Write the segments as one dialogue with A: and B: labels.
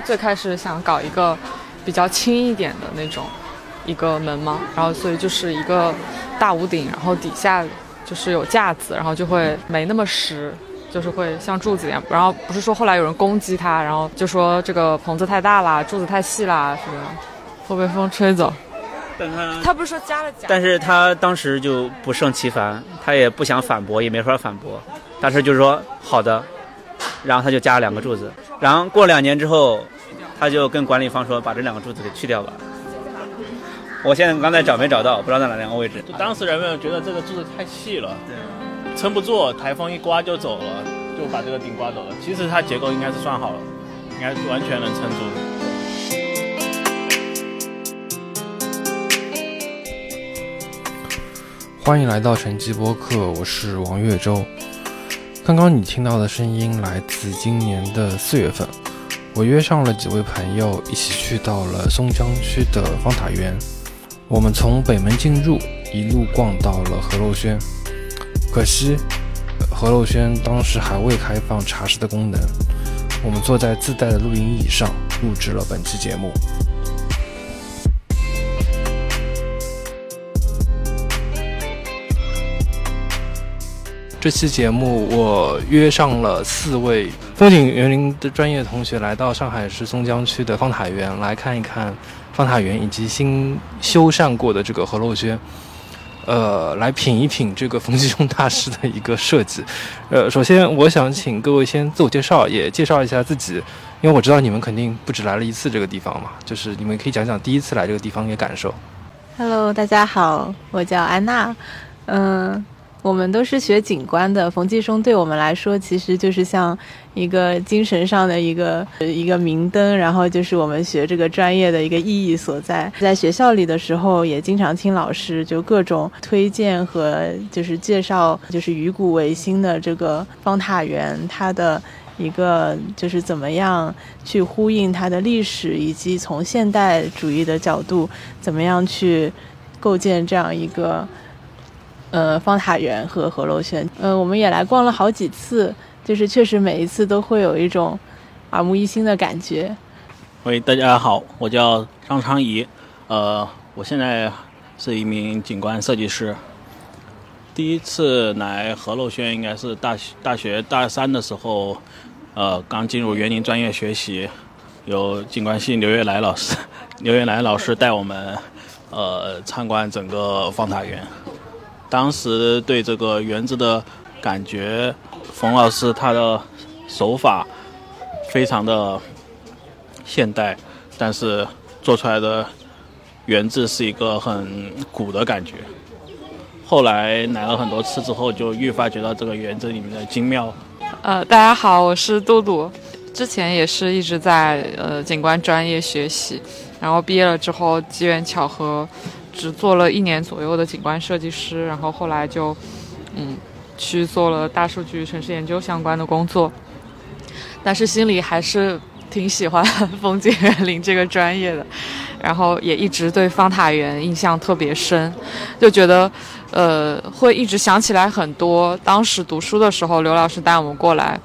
A: 最开始想搞一个比较轻一点的那种一个门嘛，然后所以就是一个大屋顶，然后底下就是有架子，然后就会没那么实，就是会像柱子一样。然后不是说后来有人攻击它，然后就说这个棚子太大啦，柱子太细啦，什么会被风吹走。
B: 但他
A: 他不是说加了假，
B: 但是他当时就不胜其烦，他也不想反驳，也没法反驳，当时就是说好的，然后他就加了两个柱子，然后过两年之后，他就跟管理方说把这两个柱子给去掉吧。我现在刚才找没找到，不知道在哪两个位置。
C: 就当时人们觉得这个柱子太细了，撑不住，台风一刮就走了，就把这个顶刮走了。其实它结构应该是算好了，应该是完全能撑住。
D: 欢迎来到晨记播客，我是王月洲。刚刚你听到的声音来自今年的四月份，我约上了几位朋友一起去到了松江区的方塔园。我们从北门进入，一路逛到了何陋轩。可惜，何陋轩当时还未开放茶室的功能。我们坐在自带的录音椅上，录制了本期节目。这期节目我约上了四位风景园林的专业同学，来到上海市松江区的方塔园来看一看方塔园以及新修缮过的这个河洛轩，呃，来品一品这个冯继忠大师的一个设计。呃，首先我想请各位先自我介绍，也介绍一下自己，因为我知道你们肯定不止来了一次这个地方嘛，就是你们可以讲讲第一次来这个地方的感受。
E: Hello，大家好，我叫安娜。嗯，我们都是学景观的，冯继松对我们来说其实就是像一个精神上的一个一个明灯，然后就是我们学这个专业的一个意义所在。在学校里的时候，也经常听老师就各种推荐和就是介绍，就是鱼骨维新的这个方塔园，它的。一个就是怎么样去呼应它的历史，以及从现代主义的角度，怎么样去构建这样一个呃方塔园和河楼轩。呃，我们也来逛了好几次，就是确实每一次都会有一种耳目一新的感觉。
C: 喂，大家好，我叫张昌怡，呃，我现在是一名景观设计师。第一次来河楼轩应该是大学大学大三的时候，呃，刚进入园林专业学习，有景观系刘月来老师，刘月来老师带我们呃参观整个方塔园。当时对这个园子的感觉，冯老师他的手法非常的现代，但是做出来的园子是一个很古的感觉。后来来了很多次之后，就愈发觉得这个园子里面的精妙。
A: 呃，大家好，我是杜杜，之前也是一直在呃景观专业学习，然后毕业了之后机缘巧合，只做了一年左右的景观设计师，然后后来就嗯去做了大数据城市研究相关的工作，但是心里还是挺喜欢风景园林这个专业的，然后也一直对方塔园印象特别深，就觉得。呃，会一直想起来很多当时读书的时候，刘老师带我们过来，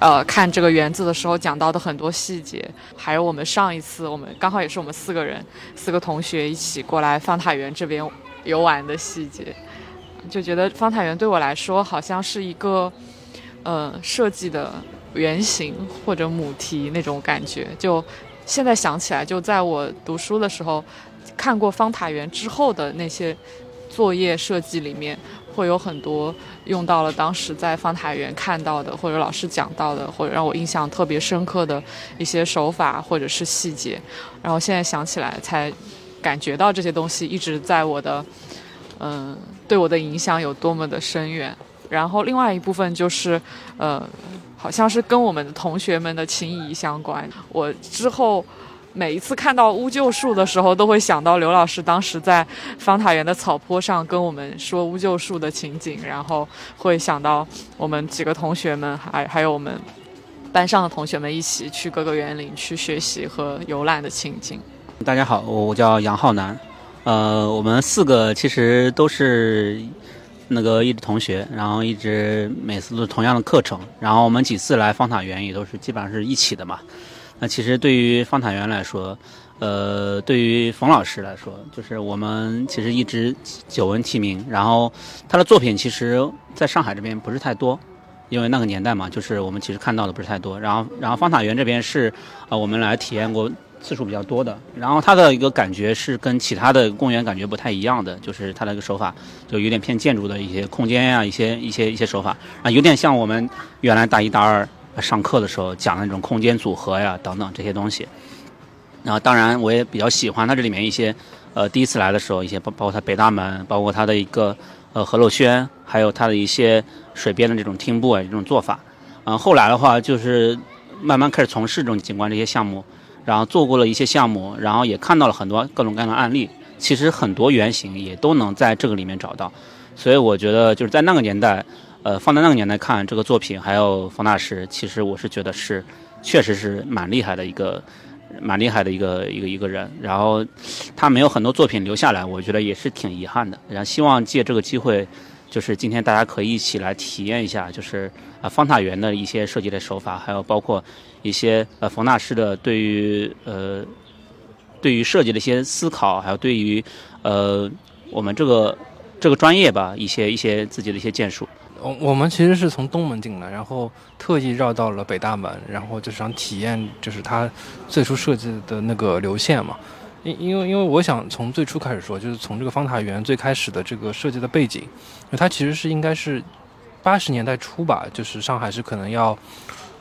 A: 呃，看这个园子的时候讲到的很多细节，还有我们上一次我们刚好也是我们四个人，四个同学一起过来方塔园这边游玩的细节，就觉得方塔园对我来说好像是一个呃设计的原型或者母题那种感觉。就现在想起来，就在我读书的时候看过方塔园之后的那些。作业设计里面会有很多用到了当时在方台园看到的，或者老师讲到的，或者让我印象特别深刻的一些手法或者是细节。然后现在想起来，才感觉到这些东西一直在我的，嗯、对我的影响有多么的深远。然后另外一部分就是，呃，好像是跟我们的同学们的情谊相关。我之后。每一次看到乌桕树的时候，都会想到刘老师当时在方塔园的草坡上跟我们说乌桕树的情景，然后会想到我们几个同学们，还还有我们班上的同学们一起去各个园林去学习和游览的情景。
B: 大家好，我叫杨浩南，呃，我们四个其实都是那个一直同学，然后一直每次都是同样的课程，然后我们几次来方塔园也都是基本上是一起的嘛。那其实对于方塔园来说，呃，对于冯老师来说，就是我们其实一直久闻其名，然后他的作品其实在上海这边不是太多，因为那个年代嘛，就是我们其实看到的不是太多。然后，然后方塔园这边是啊、我们来体验过次数比较多的。然后他的一个感觉是跟其他的公园感觉不太一样的，就是他的一个手法就有点偏建筑的一些空间呀、一些一些一些手法啊，有点像我们原来大一大二上课的时候讲的那种空间组合呀等等这些东西。然后，当然我也比较喜欢它这里面一些，呃，第一次来的时候一些包包括它北大门，包括它的一个呃何洛轩，还有它的一些水边的这种汀步啊这种做法。嗯、后来的话就是慢慢开始从事这种景观这些项目，然后做过了一些项目，然后也看到了很多各种各样的案例。其实很多原型也都能在这个里面找到，所以我觉得就是在那个年代，呃，放在那个年代看这个作品，还有冯大师，其实我是觉得是确实是蛮厉害的一个。蛮厉害的一个一个一个人，然后他没有很多作品留下来，我觉得也是挺遗憾的。然后希望借这个机会，就是今天大家可以一起来体验一下，就是啊方塔园的一些设计的手法，还有包括一些呃冯大师的对于呃对于设计的一些思考，还有对于呃我们这个这个专业吧一些一些自己的一些建树。
D: 我我们其实是从东门进来，然后特意绕到了北大门，然后就是想体验就是它最初设计的那个流线嘛。因因为因为我想从最初开始说，就是从这个方塔园最开始的这个设计的背景，它其实是应该是八十年代初吧，就是上海是可能要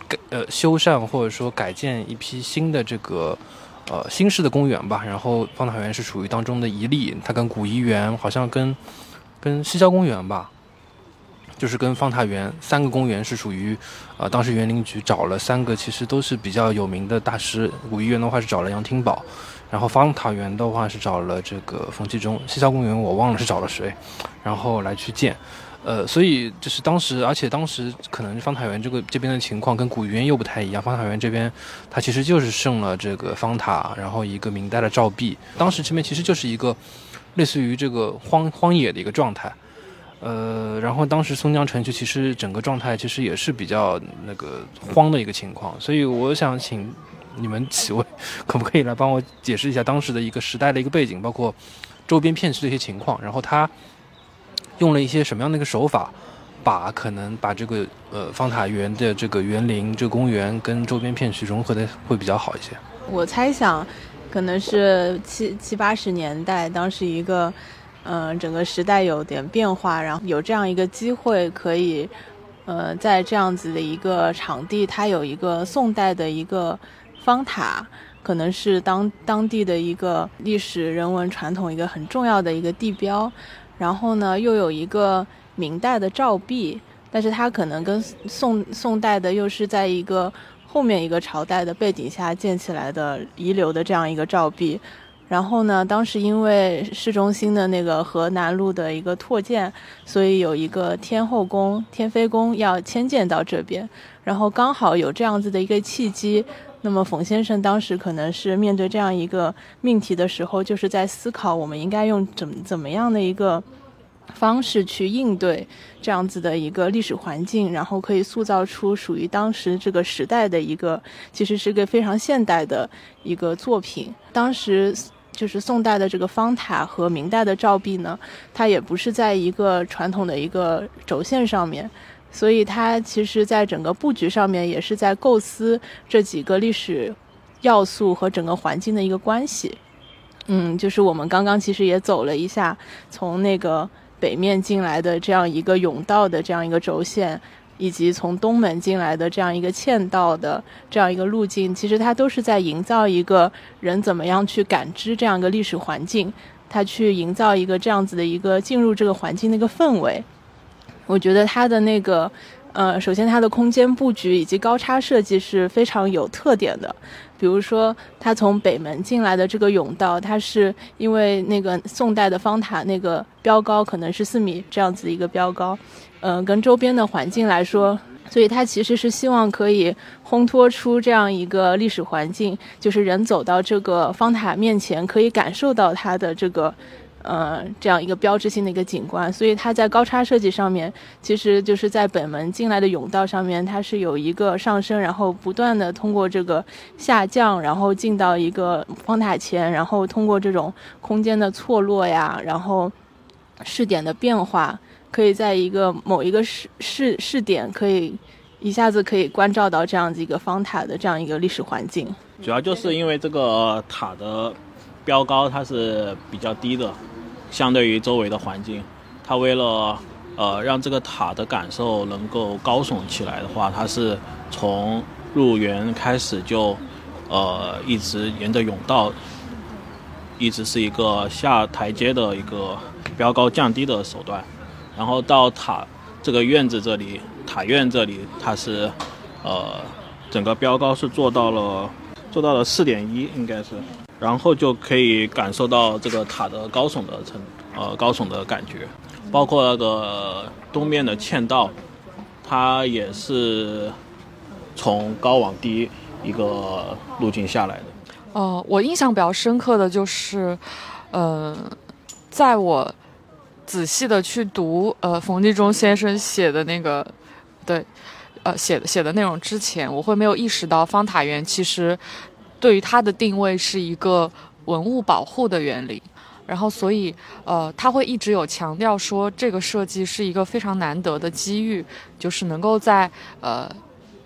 D: 改呃修缮或者说改建一批新的这个呃新式的公园吧，然后方塔园是属于当中的一例，它跟古怡园好像跟跟西郊公园吧。就是跟方塔园三个公园是属于，呃，当时园林局找了三个，其实都是比较有名的大师。古怡园的话是找了杨廷宝，然后方塔园的话是找了这个冯继忠，西郊公园我忘了是找了谁，然后来去建。呃，所以就是当时，而且当时可能方塔园这个这边的情况跟古怡园又不太一样。方塔园这边它其实就是剩了这个方塔，然后一个明代的照壁。当时这边其实就是一个类似于这个荒荒野的一个状态。呃，然后当时松江城区其实整个状态其实也是比较那个荒的一个情况，所以我想请你们几位可不可以来帮我解释一下当时的一个时代的一个背景，包括周边片区的一些情况，然后他用了一些什么样的一个手法，把可能把这个呃方塔园的这个园林、这个公园跟周边片区融合的会比较好一些。
E: 我猜想，可能是七七八十年代，当时一个。嗯、整个时代有点变化，然后有这样一个机会，可以，呃，在这样子的一个场地，它有一个宋代的一个方塔，可能是当当地的一个历史人文传统一个很重要的一个地标。然后呢，又有一个明代的照壁，但是它可能跟宋宋代的又是在一个后面一个朝代的背景下建起来的遗留的这样一个照壁。然后呢，当时因为市中心的那个河南路的一个拓建，所以有一个天后宫、天妃宫要迁建到这边，然后刚好有这样子的一个契机。那么冯先生当时可能是面对这样一个命题的时候，就是在思考我们应该用怎怎么样的一个方式去应对这样子的一个历史环境，然后可以塑造出属于当时这个时代的一个，其实是个非常现代的一个作品。当时。就是宋代的这个方塔和明代的照壁呢，它也不是在一个传统的一个轴线上面，所以它其实在整个布局上面也是在构思这几个历史要素和整个环境的一个关系。嗯，就是我们刚刚其实也走了一下，从那个北面进来的这样一个甬道的这样一个轴线。以及从东门进来的这样一个嵌道的这样一个路径，其实它都是在营造一个人怎么样去感知这样一个历史环境，它去营造一个这样子的一个进入这个环境的一个氛围。我觉得它的那个，呃，首先它的空间布局以及高差设计是非常有特点的。比如说，它从北门进来的这个甬道，它是因为那个宋代的方塔那个标高可能是四米这样子一个标高。嗯、跟周边的环境来说，所以它其实是希望可以烘托出这样一个历史环境，就是人走到这个方塔面前，可以感受到它的这个，呃这样一个标志性的一个景观，所以它在高差设计上面，其实就是在北门进来的甬道上面，它是有一个上升，然后不断的通过这个下降，然后进到一个方塔前，然后通过这种空间的错落呀，然后视点的变化，可以在一个某一个视视视点可以。一下子可以关照到这样子一个方塔的这样一个历史环境，
C: 主要就是因为这个塔的标高它是比较低的，相对于周围的环境，它为了呃让这个塔的感受能够高耸起来的话，它是从入园开始就呃一直沿着甬道，一直是一个下台阶的一个标高降低的手段，然后到塔这个院子这里。塔院这里，它是，呃，整个标高是做到了，做到了四点一，应该是，然后就可以感受到这个塔的高耸的层，呃，高耸的感觉，包括那个东面的嵌道，它也是从高往低一个路径下来的。
A: 哦，我印象比较深刻的就是，呃，在我仔细的去读，呃，冯继忠先生写的那个。对，呃，写写的内容之前，我会没有意识到方塔园其实对于它的定位是一个文物保护的园林，然后所以呃，他会一直有强调说这个设计是一个非常难得的机遇，就是能够在呃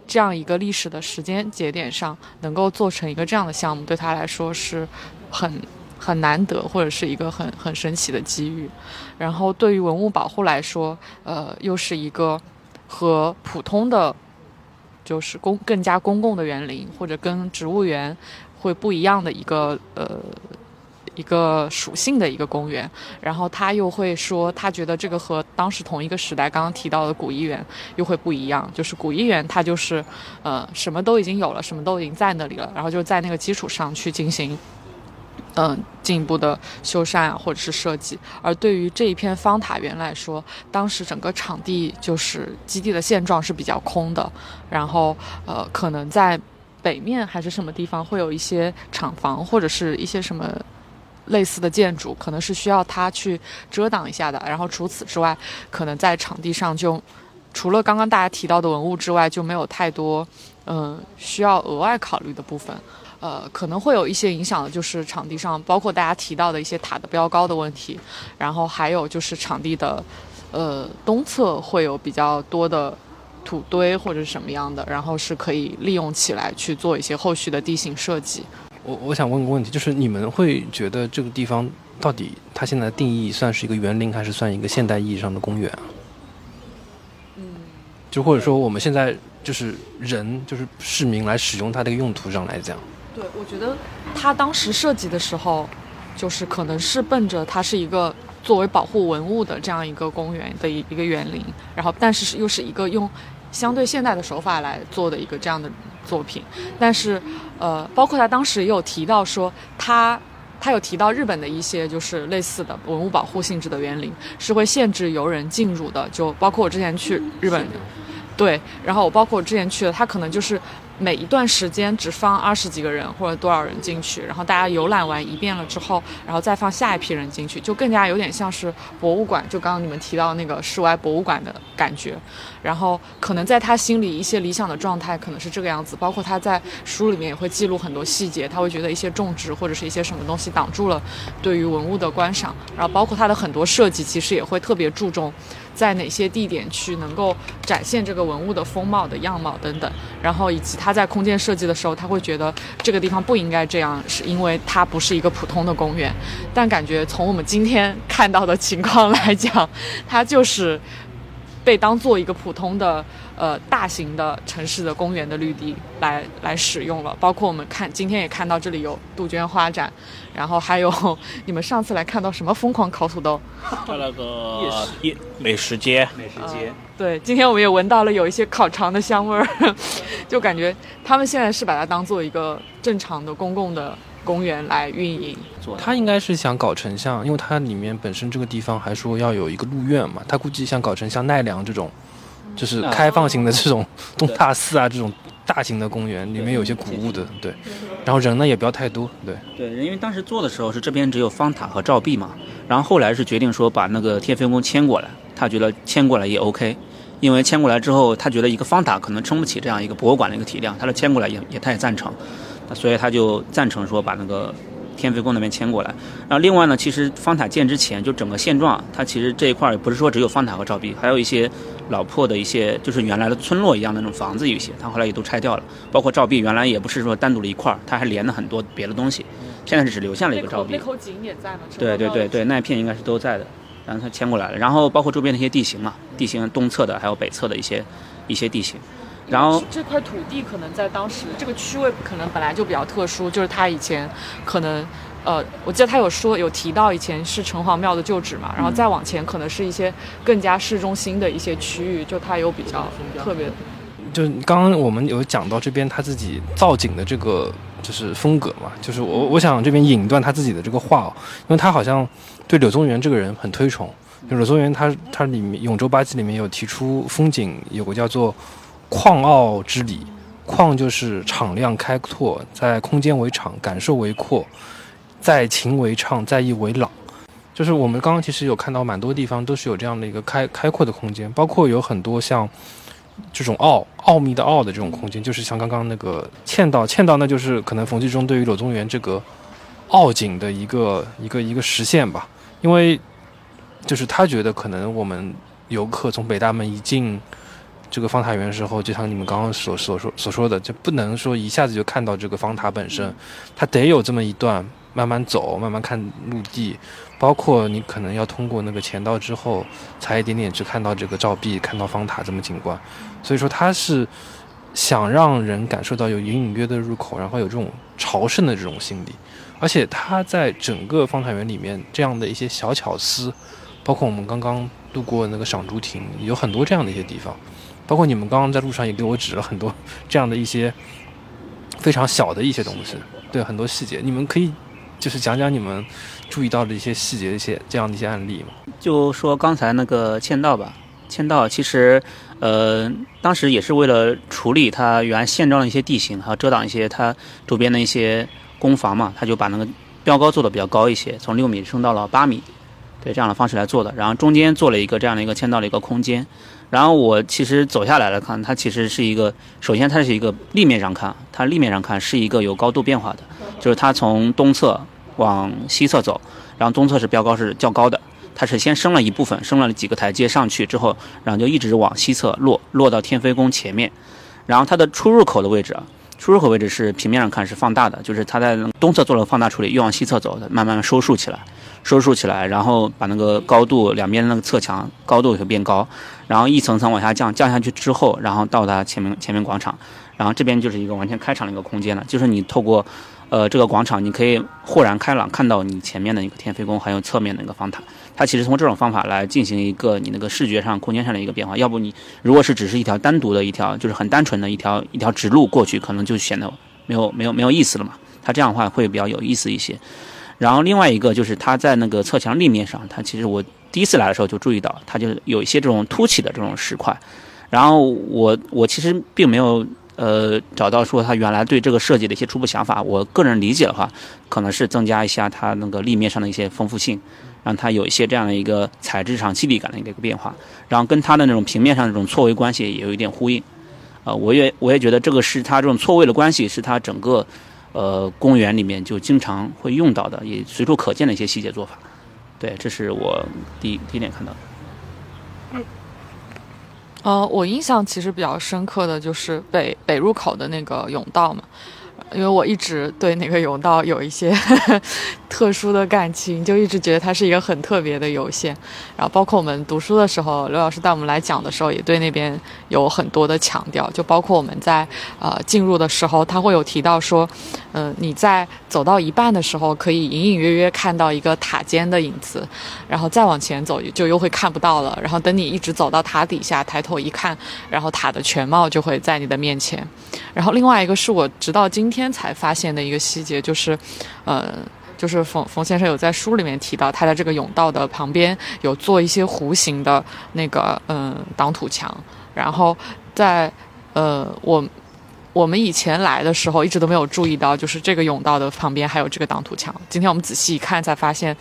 A: 这样一个历史的时间节点上能够做成一个这样的项目，对他来说是很很难得或者是一个很很神奇的机遇，然后对于文物保护来说，呃，又是一个。和普通的，就是公更加公共的园林，或者跟植物园会不一样的一个呃一个属性的一个公园。然后他又会说，他觉得这个和当时同一个时代刚刚提到的古医园又会不一样。就是古医园它就是呃什么都已经有了，什么都已经在那里了，然后就在那个基础上去进行。嗯，进一步的修缮啊，或者是设计。而对于这一片方塔园来说，当时整个场地就是基地的现状是比较空的。然后，呃，可能在北面还是什么地方会有一些厂房或者是一些什么类似的建筑，可能是需要它去遮挡一下的。然后除此之外，可能在场地上就除了刚刚大家提到的文物之外，就没有太多嗯需要额外考虑的部分。呃，可能会有一些影响的，就是场地上，包括大家提到的一些塔的标高的问题，然后还有就是场地的，呃，东侧会有比较多的土堆或者什么样的，然后是可以利用起来去做一些后续的地形设计。
D: 我我想问个问题，就是你们会觉得这个地方到底它现在的定义算是一个园林，还是算一个现代意义上的公园啊？嗯，就或者说我们现在就是人，就是市民来使用它这个用途上来讲。
A: 对，我觉得他当时设计的时候，就是可能是奔着它是一个作为保护文物的这样一个公园的一一个园林，然后但是是又是一个用相对现代的手法来做的一个这样的作品。但是，呃，包括他当时也有提到说，他他有提到日本的一些就是类似的文物保护性质的园林是会限制游人进入的，就包括我之前去日本，对，然后我包括我之前去的，他可能就是。每一段时间只放二十几个人或者多少人进去，然后大家游览完一遍了之后，然后再放下一批人进去，就更加有点像是博物馆，就刚刚你们提到那个室外博物馆的感觉。然后可能在他心里一些理想的状态可能是这个样子，包括他在书里面也会记录很多细节，他会觉得一些种植或者是一些什么东西挡住了对于文物的观赏，然后包括他的很多设计其实也会特别注重。在哪些地点去能够展现这个文物的风貌的样貌等等，然后以及他他在空间设计的时候，他会觉得这个地方不应该这样，是因为它不是一个普通的公园。但感觉从我们今天看到的情况来讲，它就是被当做一个普通的。呃，大型的城市的公园的绿地来来使用了，包括我们看今天也看到这里有杜鹃花展，然后还有 你们上次来看到什么疯狂烤土豆，
C: 那个夜美食街，
B: 美食街，
A: 对，今天我们也闻到了有一些烤肠的香味儿，就感觉他们现在是把它当做一个正常的公共的公园来运营。
D: 他应该是想搞成像，因为它里面本身这个地方还说要有一个鹿苑嘛，他估计想搞成像奈良这种。就是开放型的这种 东大寺啊，这种大型的公园里面有些古物的，对。然后人呢也不要太多，对。
B: 对，因为当时做的时候是这边只有方塔和照壁嘛，然后后来是决定说把那个天妃宫迁过来，他觉得迁过来也 OK，因为迁过来之后，他觉得一个方塔可能撑不起这样一个博物馆的一个体量，他的迁过来也也他也赞成，所以他就赞成说把那个。天妃宫那边迁过来，然后另外呢，其实方塔建之前就整个现状，它其实这一块也不是说只有方塔和照壁，还有一些老破的一些，就是原来的村落一样的那种房子，有一些它后来也都拆掉了，包括照壁原来也不是说单独的一块，它还连了很多别的东西，现在是只留下了一个照壁。
A: 那口井也在吗？
B: 对对对对，那一片应该是都在的，然后它迁过来了，然后包括周边的一些地形嘛，地形东侧的还有北侧的一些一些地形，然后
A: 这块土地可能在当时这个区位可能本来就比较特殊，就是他以前可能。呃，我记得他有说有提到以前是城隍庙的旧址嘛，然后再往前可能是一些更加市中心的一些区域，就它有比较特别。
D: 就刚刚我们有讲到这边他自己造景的这个就是风格嘛，就是我我想这边引段他自己的这个话哦，因为他好像对柳宗元这个人很推崇。柳宗元他他里面《永州八记》里面有提出风景有个叫做“旷奥之理”，旷就是敞亮开拓，在空间为敞，感受为阔。在情为畅，在意为朗，就是我们刚刚其实有看到蛮多地方都是有这样的一个开开阔的空间，包括有很多像这种奥奥秘的奥的这种空间，就是像刚刚那个嵌道，嵌道那就是可能冯继忠对于柳宗元这个奥景的一个一个一个实现吧，因为就是他觉得可能我们游客从北大门一进这个方塔园的时候，就像你们刚刚所所说所说的，就不能说一下子就看到这个方塔本身，它得有这么一段。慢慢走，慢慢看陆地，包括你可能要通过那个前道之后，才一点点去看到这个照壁，看到方塔这么景观。所以说它是想让人感受到有隐隐约的入口，然后有这种朝圣的这种心理。而且它在整个方塔园里面这样的一些小巧思，包括我们刚刚路过那个赏竹亭，有很多这样的一些地方。包括你们刚刚在路上也给我指了很多 这样的一些非常小的一些东西，对很多细节，你们可以。就是讲讲你们注意到的一些细节、一些这样的一些案例嘛。
B: 就说刚才那个签到吧，签到其实，呃，当时也是为了处理它原现状的一些地形，还有遮挡一些它周边的一些攻防嘛，他就把那个标高做的比较高一些，从六米升到了八米，对这样的方式来做的。然后中间做了一个这样的一个签到的一个空间。然后我其实走下来了看，它其实是一个，首先它是一个立面上看，它立面上看是一个有高度变化的，就是它从东侧。往西侧走，然后东侧是标高是较高的，它是先升了一部分，升了几个台阶上去之后，然后就一直往西侧落，落到天妃宫前面，然后它的出入口的位置啊，出入口位置是平面上看是放大的，就是它在东侧做了放大处理，又往西侧走，慢慢收束起来，收束起来，然后把那个高度两边的那个侧墙高度也会变高，然后一层层往下降，降下去之后，然后到达前面前面广场，然后这边就是一个完全开敞的一个空间了，就是你透过。呃，这个广场你可以豁然开朗看到你前面的一个天飞宫，还有侧面的一个方塔。它其实从这种方法来进行一个你那个视觉上、空间上的一个变化。要不你如果是只是一条单独的一条，就是很单纯的一条一条直路过去，可能就显得没有没有没有意思了嘛。它这样的话会比较有意思一些。然后另外一个就是它在那个侧墙立面上，它其实我第一次来的时候就注意到，它就有一些这种凸起的这种石块。然后我我其实并没有。呃，找到说它原来对这个设计的一些初步想法，我个人理解的话，可能是增加一下它那个立面上的一些丰富性，让它有一些这样的一个材质上肌理感的一个变化，然后跟它的那种平面上这种错位关系也有一点呼应。呃，我也我也觉得这个是它这种错位的关系，是它整个呃公园里面就经常会用到的，也随处可见的一些细节做法。对，这是我第第一点看到的。嗯。
A: 呃，我印象其实比较深刻的就是北北入口的那个甬道嘛。因为我一直对那个泳道有一些 特殊的感情，就一直觉得它是一个很特别的游线。然后包括我们读书的时候，刘老师带我们来讲的时候，也对那边有很多的强调。就包括我们在呃进入的时候，他会有提到说，嗯，你在走到一半的时候，可以隐隐约约看到一个塔尖的影子，然后再往前走就又会看不到了。然后等你一直走到塔底下，抬头一看，然后塔的全貌就会在你的面前。然后另外一个是我直到今天。才发现的一个细节就是，呃，就是冯冯先生有在书里面提到，他在这个甬道的旁边有做一些弧形的那个嗯挡土墙，然后在呃我我们以前来的时候一直都没有注意到，就是这个甬道的旁边还有这个挡土墙。今天我们仔细一看，才发现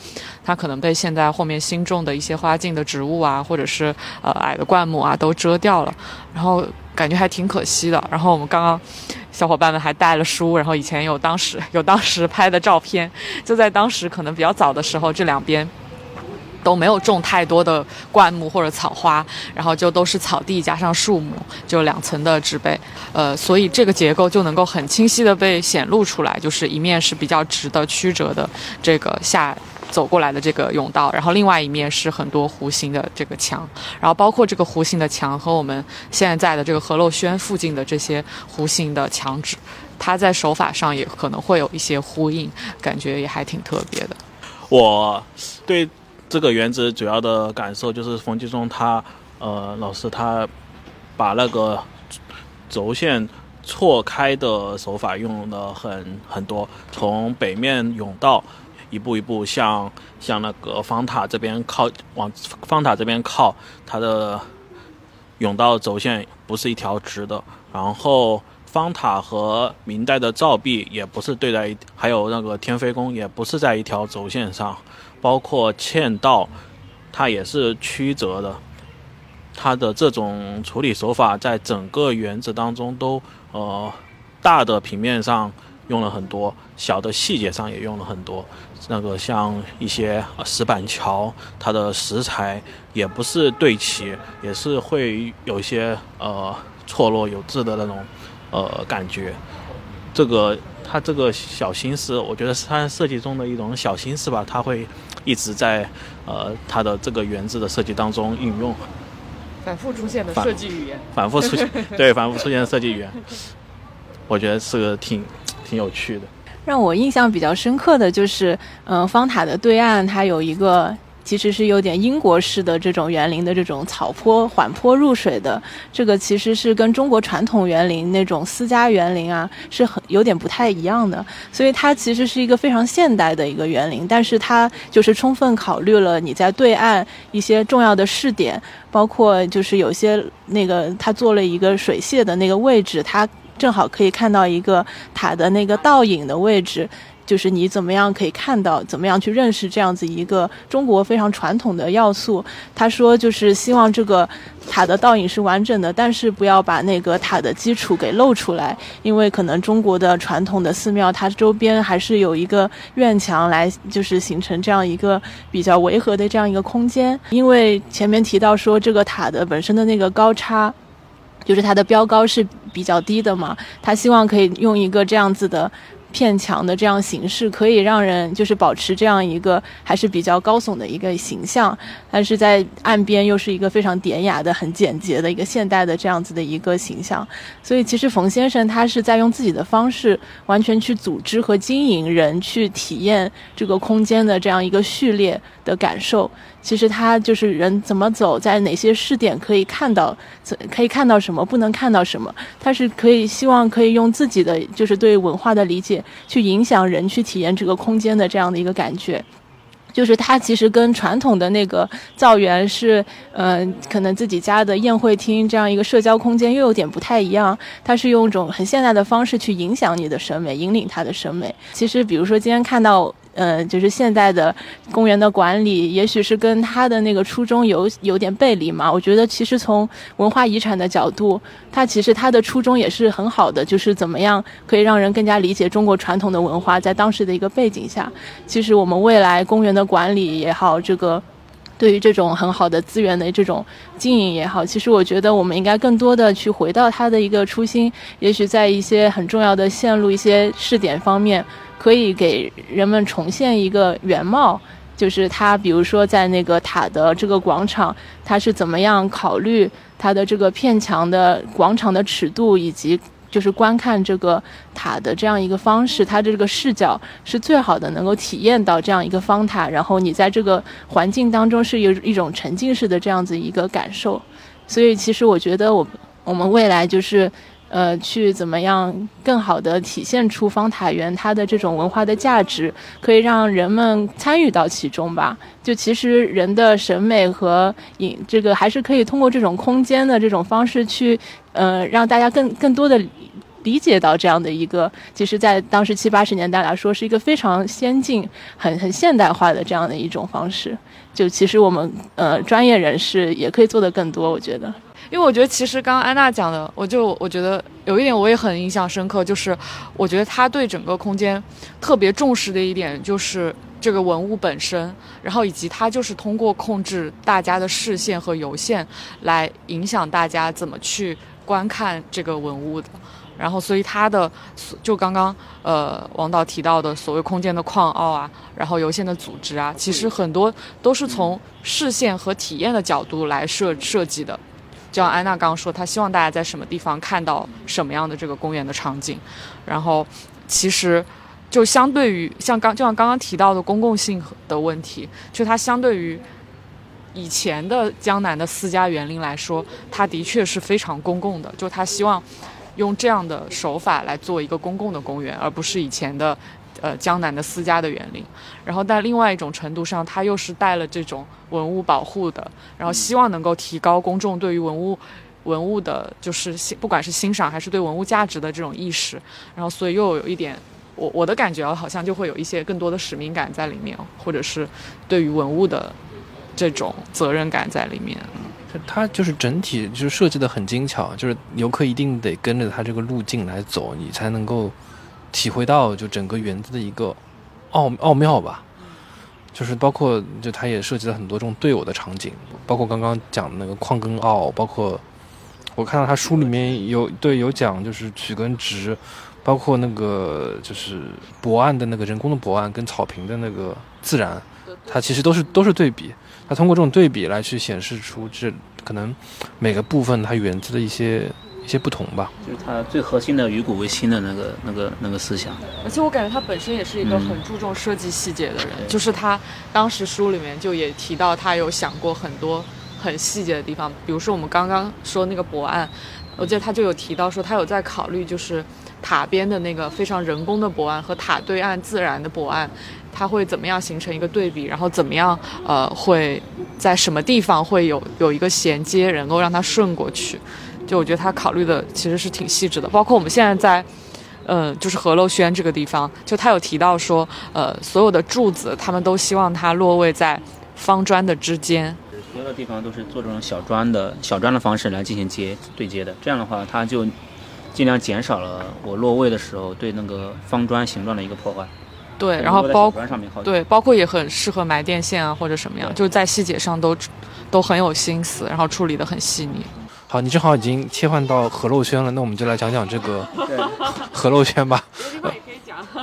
A: 它可能被现在后面新种的一些花茎的植物啊，或者是呃矮的灌木啊都遮掉了，然后感觉还挺可惜的。然后我们刚刚小伙伴们还带了书，然后以前有当时有当时拍的照片，就在当时可能比较早的时候，这两边。都没有种太多的灌木或者草花，然后就都是草地加上树木，就两层的植被，呃，所以这个结构就能够很清晰的被显露出来，就是一面是比较直的曲折的这个下走过来的这个甬道，然后另外一面是很多弧形的这个墙，然后包括这个弧形的墙和我们现在在的这个河漏轩附近的这些弧形的墙纸，它在手法上也可能会有一些呼应，感觉也还挺特别的。
C: 我对。这个园子主要的感受就是冯继忠他，呃，老师他把那个轴线错开的手法用的很很多，从北面甬道一步一步向向那个方塔这边靠，往方塔这边靠，它的甬道轴线不是一条直的，然后方塔和明代的照壁也不是对在一，还有那个天妃宫也不是在一条轴线上。包括嵌道，它也是曲折的。它的这种处理手法，在整个园子当中都呃大的平面上用了很多，小的细节上也用了很多。那个像一些石板桥，它的石材也不是对齐，也是会有一些呃错落有致的那种呃感觉。这个它这个小心思，我觉得是它设计中的一种小心思吧，它会。一直在，呃，它的这个园子的设计当中运用，
A: 反复出现的设计语言，
C: 反复出现，对，反复出现的设计语言，我觉得是个挺挺有趣的。
E: 让我印象比较深刻的就是，嗯，方塔的对岸它有一个。其实是有点英国式的这种园林的这种草坡缓坡入水的，这个其实是跟中国传统园林那种私家园林啊是很有点不太一样的，所以它其实是一个非常现代的一个园林，但是它就是充分考虑了你在对岸一些重要的试点，包括就是有些那个它做了一个水榭的那个位置，它正好可以看到一个塔的那个倒影的位置。就是你怎么样可以看到，怎么样去认识这样子一个中国非常传统的要素。他说，就是希望这个塔的倒影是完整的，但是不要把那个塔的基础给露出来，因为可能中国的传统的寺庙，它周边还是有一个院墙来，就是形成这样一个比较违和的这样一个空间。因为前面提到说，这个塔的本身的那个高差，就是它的标高是比较低的嘛，他希望可以用一个这样子的。片墙的这样形式可以让人就是保持这样一个还是比较高耸的一个形象，但是在岸边又是一个非常典雅的、很简洁的一个现代的这样子的一个形象。所以其实冯先生他是在用自己的方式，完全去组织和经营人去体验这个空间的这样一个序列的感受。其实他就是人怎么走，在哪些视点可以看到，可以看到什么，不能看到什么。他是可以希望可以用自己的就是对文化的理解，去影响人去体验这个空间的这样的一个感觉。就是它其实跟传统的那个造园是，嗯，可能自己家的宴会厅这样一个社交空间又有点不太一样。它是用一种很现代的方式去影响你的审美，引领他的审美。其实，比如说今天看到。嗯，就是现在的公园的管理，也许是跟他的那个初衷有有点背离嘛。我觉得其实从文化遗产的角度，他其实他的初衷也是很好的，就是怎么样可以让人更加理解中国传统的文化，在当时的一个背景下，其实我们未来公园的管理也好，这个对于这种很好的资源的这种经营也好，其实我觉得我们应该更多的去回到它的一个初心，也许在一些很重要的线路、一些试点方面。可以给人们重现一个原貌，就是它，比如说在那个塔的这个广场，它是怎么样考虑它的这个片墙的广场的尺度，以及就是观看这个塔的这样一个方式，它的这个视角是最好的，能够体验到这样一个方塔，然后你在这个环境当中是有一种沉浸式的这样子一个感受。所以，其实我觉得我我们未来就是。呃，去怎么样更好的体现出方塔园它的这种文化的价值，可以让人们参与到其中吧？就其实人的审美和影这个还是可以通过这种空间的这种方式去，呃，让大家更更多的理解到这样的一个，其实，在当时七八十年代来说，是一个非常先进、很很现代化的这样的一种方式。就其实我们呃专业人士也可以做得更多，我觉得。
A: 因为我觉得其实刚刚安娜讲的，我就我觉得有一点我也很印象深刻，就是我觉得他对整个空间特别重视的一点就是这个文物本身，然后以及他就是通过控制大家的视线和游线来影响大家怎么去观看这个文物的。然后，所以它的就刚刚呃王导提到的所谓空间的矿奥啊，然后游线的组织啊，其实很多都是从视线和体验的角度来设设计的。就像安娜刚刚说，她希望大家在什么地方看到什么样的这个公园的场景。然后，其实就相对于像刚就像刚刚提到的公共性的问题，就它相对于以前的江南的私家园林来说，它的确是非常公共的。就他希望。用这样的手法来做一个公共的公园，而不是以前的，呃江南的私家的园林。然后，在另外一种程度上，它又是带了这种文物保护的，然后希望能够提高公众对于文物、文物的，就是不管是欣赏还是对文物价值的这种意识。然后，所以又有一点，我我的感觉好像就会有一些更多的使命感在里面，或者是对于文物的这种责任感在里面。
D: 它就是整体就是设计的很精巧，就是游客一定得跟着它这个路径来走，你才能够体会到就整个园子的一个奥奥妙吧。就是包括就它也设计了很多这种对偶的场景，包括刚刚讲的那个矿根奥，包括我看到他书里面有对有讲就是曲跟直，包括那个就是博岸的那个人工的博岸跟草坪的那个自然，它其实都是都是对比。它通过这种对比来去显示出这可能每个部分它源自的一些一些不同吧，
B: 就是它最核心的与古为新的那个那个那个思想。
A: 而且我感觉他本身也是一个很注重设计细节的人，就是他当时书里面就也提到他有想过很多很细节的地方，比如说我们刚刚说那个博岸，我记得他就有提到说他有在考虑就是塔边的那个非常人工的博岸和塔对岸自然的博岸。它会怎么样形成一个对比？然后怎么样呃会在什么地方会有有一个衔接，能够让它顺过去？就我觉得他考虑的其实是挺细致的。包括我们现在在，呃，就是河陋轩这个地方，就他有提到说，呃，所有的柱子他们都希望它落位在方砖的之间。
B: 所有的地方都是做这种小砖的小砖的方式来进行接对接的。这样的话，它就尽量减少了我落位的时候对那个方砖形状的一个破坏。
A: 对，然后包对包括也很适合埋电线啊或者什么样，就是在细节上都都很有心思，然后处理的很细腻。
D: 好，你正好已经切换到河陋轩了，那我们就来讲讲这个河陋 轩吧。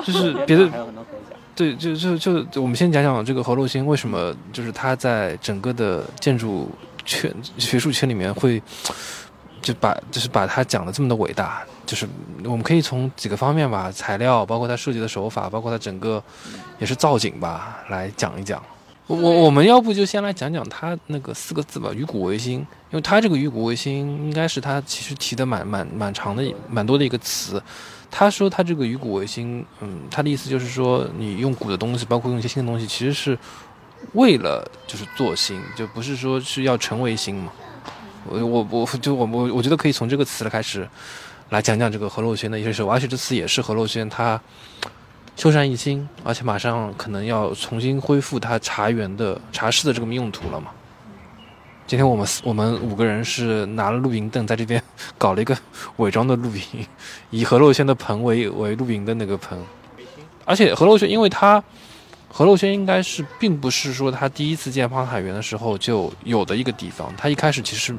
D: 就是别的，对，就就就我们先讲讲这个河陋轩为什么就是它在整个的建筑圈学术圈里面会就把就是把它讲的这么的伟大。就是我们可以从几个方面吧，材料，包括它设计的手法，包括它整个也是造景吧，来讲一讲。我我们要不就先来讲讲它那个四个字吧，“与古为新”，因为它这个“与古为新”应该是它其实提的蛮蛮蛮长的、蛮多的一个词。他说他这个“与古为新”，嗯，他的意思就是说，你用古的东西，包括用一些新的东西，其实是为了就是做新，就不是说是要成为新嘛。我我我就我我我觉得可以从这个词开始。来讲讲这个何洛轩的一些事，而且这次也是何洛轩他修缮一新，而且马上可能要重新恢复他茶园的茶室的这个用途了嘛。今天我们我们五个人是拿了露营凳在这边搞了一个伪装的露营，以何洛轩的棚为为露营的那个棚。而且何洛轩，因为他何洛轩应该是并不是说他第一次建方海园的时候就有的一个地方，他一开始其实。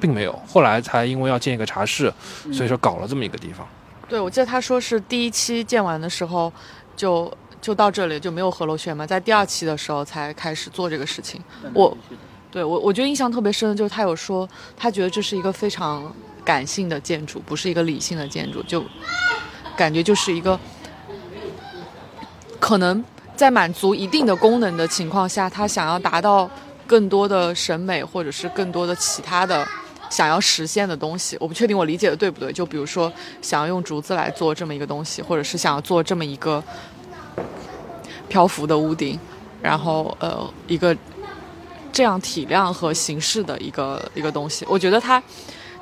D: 并没有，后来才因为要建一个茶室，所以说搞了这么一个地方。
A: 对，我记得他说是第一期建完的时候，就就到这里就没有河楼轩嘛，在第二期的时候才开始做这个事情。我，对我我觉得印象特别深的就是他有说，他觉得这是一个非常感性的建筑，不是一个理性的建筑，就感觉就是一个可能在满足一定的功能的情况下，他想要达到。更多的审美，或者是更多的其他的想要实现的东西，我不确定我理解的对不对。就比如说，想要用竹子来做这么一个东西，或者是想要做这么一个漂浮的屋顶，然后呃，一个这样体量和形式的一个一个东西。我觉得它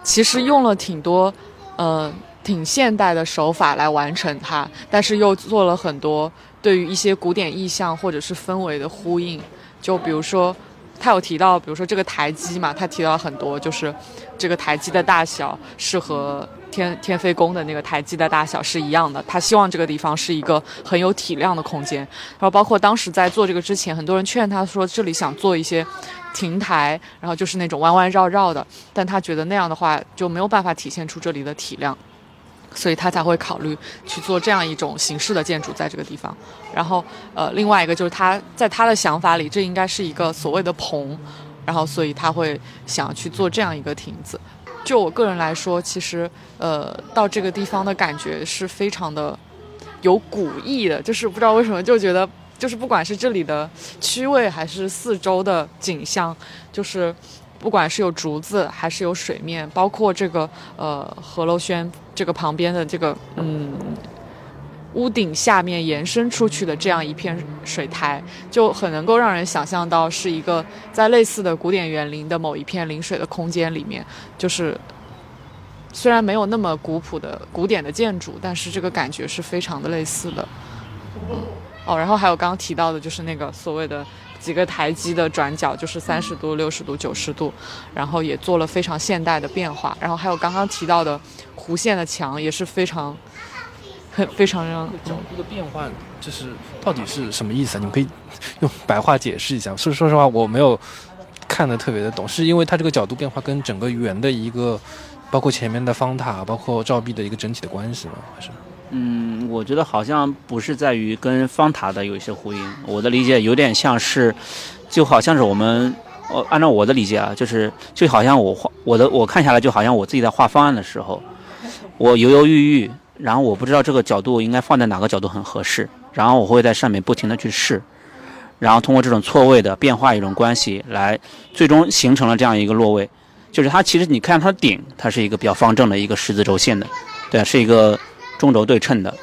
A: 其实用了挺多呃挺现代的手法来完成它，但是又做了很多对于一些古典意象或者是氛围的呼应。就比如说，他有提到，比如说这个台基嘛，他提到很多，就是这个台基的大小是和天天妃宫的那个台基的大小是一样的。他希望这个地方是一个很有体量的空间。然后包括当时在做这个之前，很多人劝他说这里想做一些亭台，然后就是那种弯弯绕绕的，但他觉得那样的话就没有办法体现出这里的体量。所以他才会考虑去做这样一种形式的建筑在这个地方。然后，呃，另外一个就是他在他的想法里，这应该是一个所谓的棚，然后所以他会想去做这样一个亭子。就我个人来说，其实呃，到这个地方的感觉是非常的有古意的，就是不知道为什么就觉得，就是不管是这里的区位还是四周的景象，就是。不管是有竹子还是有水面，包括这个呃何楼轩这个旁边的这个嗯屋顶下面延伸出去的这样一片水台，就很能够让人想象到是一个在类似的古典园林的某一片临水的空间里面，就是虽然没有那么古朴的古典的建筑，但是这个感觉是非常的类似的。哦，然后还有刚刚提到的就是那个所谓的。几个台基的转角就是三十度、六十度、九十度，然后也做了非常现代的变化。然后还有刚刚提到的弧线的墙也是非常很非常让
D: 角度的变化，就是到底是什么意思啊？你们可以用白话解释一下。说说实话，我没有看的特别的懂，是因为它这个角度变化跟整个圆的一个，包括前面的方塔，包括照壁的一个整体的关系吗？还是？
B: 嗯，我觉得好像不是在于跟方塔的有一些呼应。我的理解有点像是，就好像是我们，呃，按照我的理解啊，就是就好像我画我的我看下来就好像我自己在画方案的时候，我犹犹豫豫，然后我不知道这个角度应该放在哪个角度很合适，然后我会在上面不停的去试，然后通过这种错位的变化一种关系来，最终形成了这样一个落位。就是它其实你看它的顶，它是一个比较方正的一个十字轴线的，对，是一个。中轴对称的，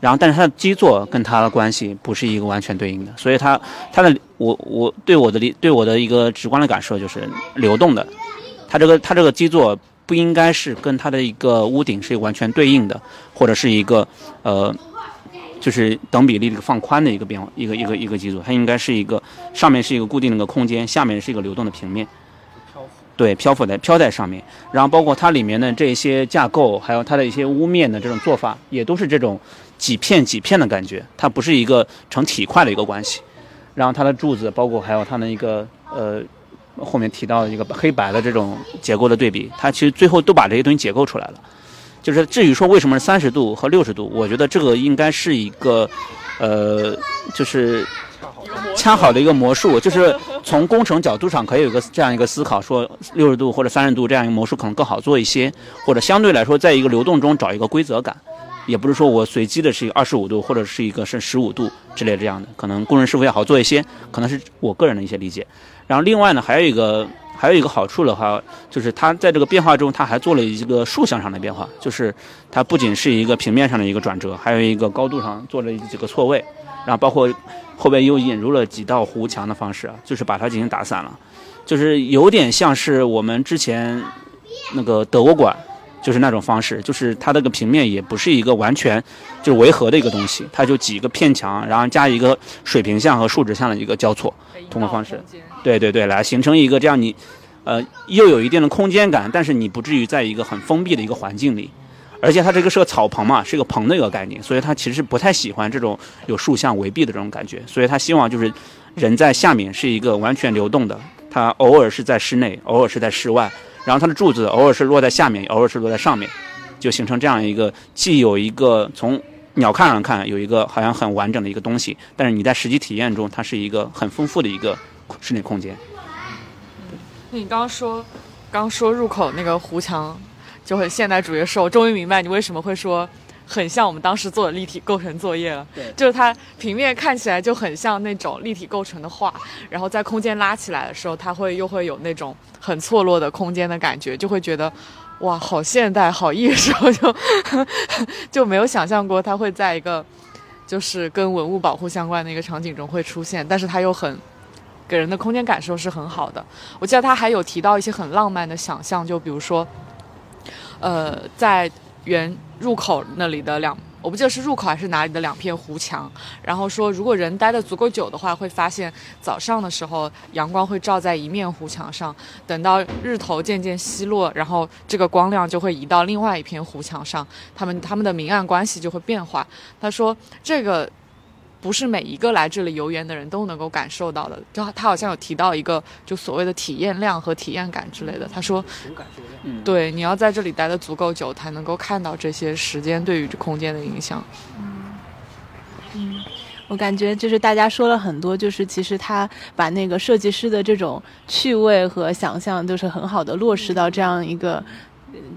B: 然后但是它的基座跟它的关系不是一个完全对应的，所以它它的我我对我的理对我的一个直观的感受就是流动的，它这个它这个基座不应该是跟它的一个屋顶是完全对应的，或者是一个呃就是等比例的放宽的一个变化一个一个一个基座，它应该是一个上面是一个固定的一个空间，下面是一个流动的平面。对，漂浮在飘在上面，然后包括它里面的这些架构，还有它的一些屋面的这种做法，也都是这种几片几片的感觉，它不是一个成体块的一个关系。然后它的柱子，包括还有它的一个呃后面提到的一个黑白的这种结构的对比，它其实最后都把这些东西解构出来了。就是至于说为什么是三十度和六十度，我觉得这个应该是一个呃，就是。恰好的一个魔术，就是从工程角度上可以有个这样一个思考，说六十度或者三十度这样一个魔术可能更好做一些，或者相对来说在一个流动中找一个规则感，也不是说我随机的是二十五度或者是一个是十五度之类这样的，可能工人师傅要好做一些，可能是我个人的一些理解。然后另外呢，还有一个还有一个好处的话，就是它在这个变化中，它还做了一个竖向上的变化，就是它不仅是一个平面上的一个转折，还有一个高度上做了几个错位，然后包括。后边又引入了几道弧墙的方式啊，就是把它进行打散了，就是有点像是我们之前那个德国馆，就是那种方式，就是它这个平面也不是一个完全就是围合的一个东西，它就几个片墙，然后加一个水平向和竖直向的一个交错，通过方式，对对对，来形成一个这样你，呃，又有一定的空间感，但是你不至于在一个很封闭的一个环境里。而且它这个是个草棚嘛，是一个棚的一个概念，所以它其实不太喜欢这种有竖向围壁的这种感觉，所以他希望就是人在下面是一个完全流动的，它偶尔是在室内，偶尔是在室外，然后它的柱子偶尔是落在下面，偶尔是落在上面，就形成这样一个既有一个从鸟瞰上看有一个好像很完整的一个东西，但是你在实际体验中它是一个很丰富的一个室内空间。
A: 那你刚刚说，刚说入口那个湖墙。就很现代主义的时候，我终于明白你为什么会说很像我们当时做的立体构成作业了。
B: 对，
A: 就是它平面看起来就很像那种立体构成的画，然后在空间拉起来的时候，它会又会有那种很错落的空间的感觉，就会觉得哇，好现代，好艺术，就 就没有想象过它会在一个就是跟文物保护相关的一个场景中会出现，但是它又很给人的空间感受是很好的。我记得他还有提到一些很浪漫的想象，就比如说。呃，在园入口那里的两。我不记得是入口还是哪里的两片湖墙，然后说如果人待的足够久的话，会发现早上的时候阳光会照在一面湖墙上，等到日头渐渐西落，然后这个光亮就会移到另外一片湖墙上，他们他们的明暗关系就会变化。他说这个。不是每一个来这里游园的人都能够感受到的，就他好像有提到一个，就所谓的体验量和体验感之类的。他说，对，你要在这里待的足够久，才能够看到这些时间对于空间的影响。
E: 嗯，嗯，我感觉就是大家说了很多，就是其实他把那个设计师的这种趣味和想象，都是很好的落实到这样一个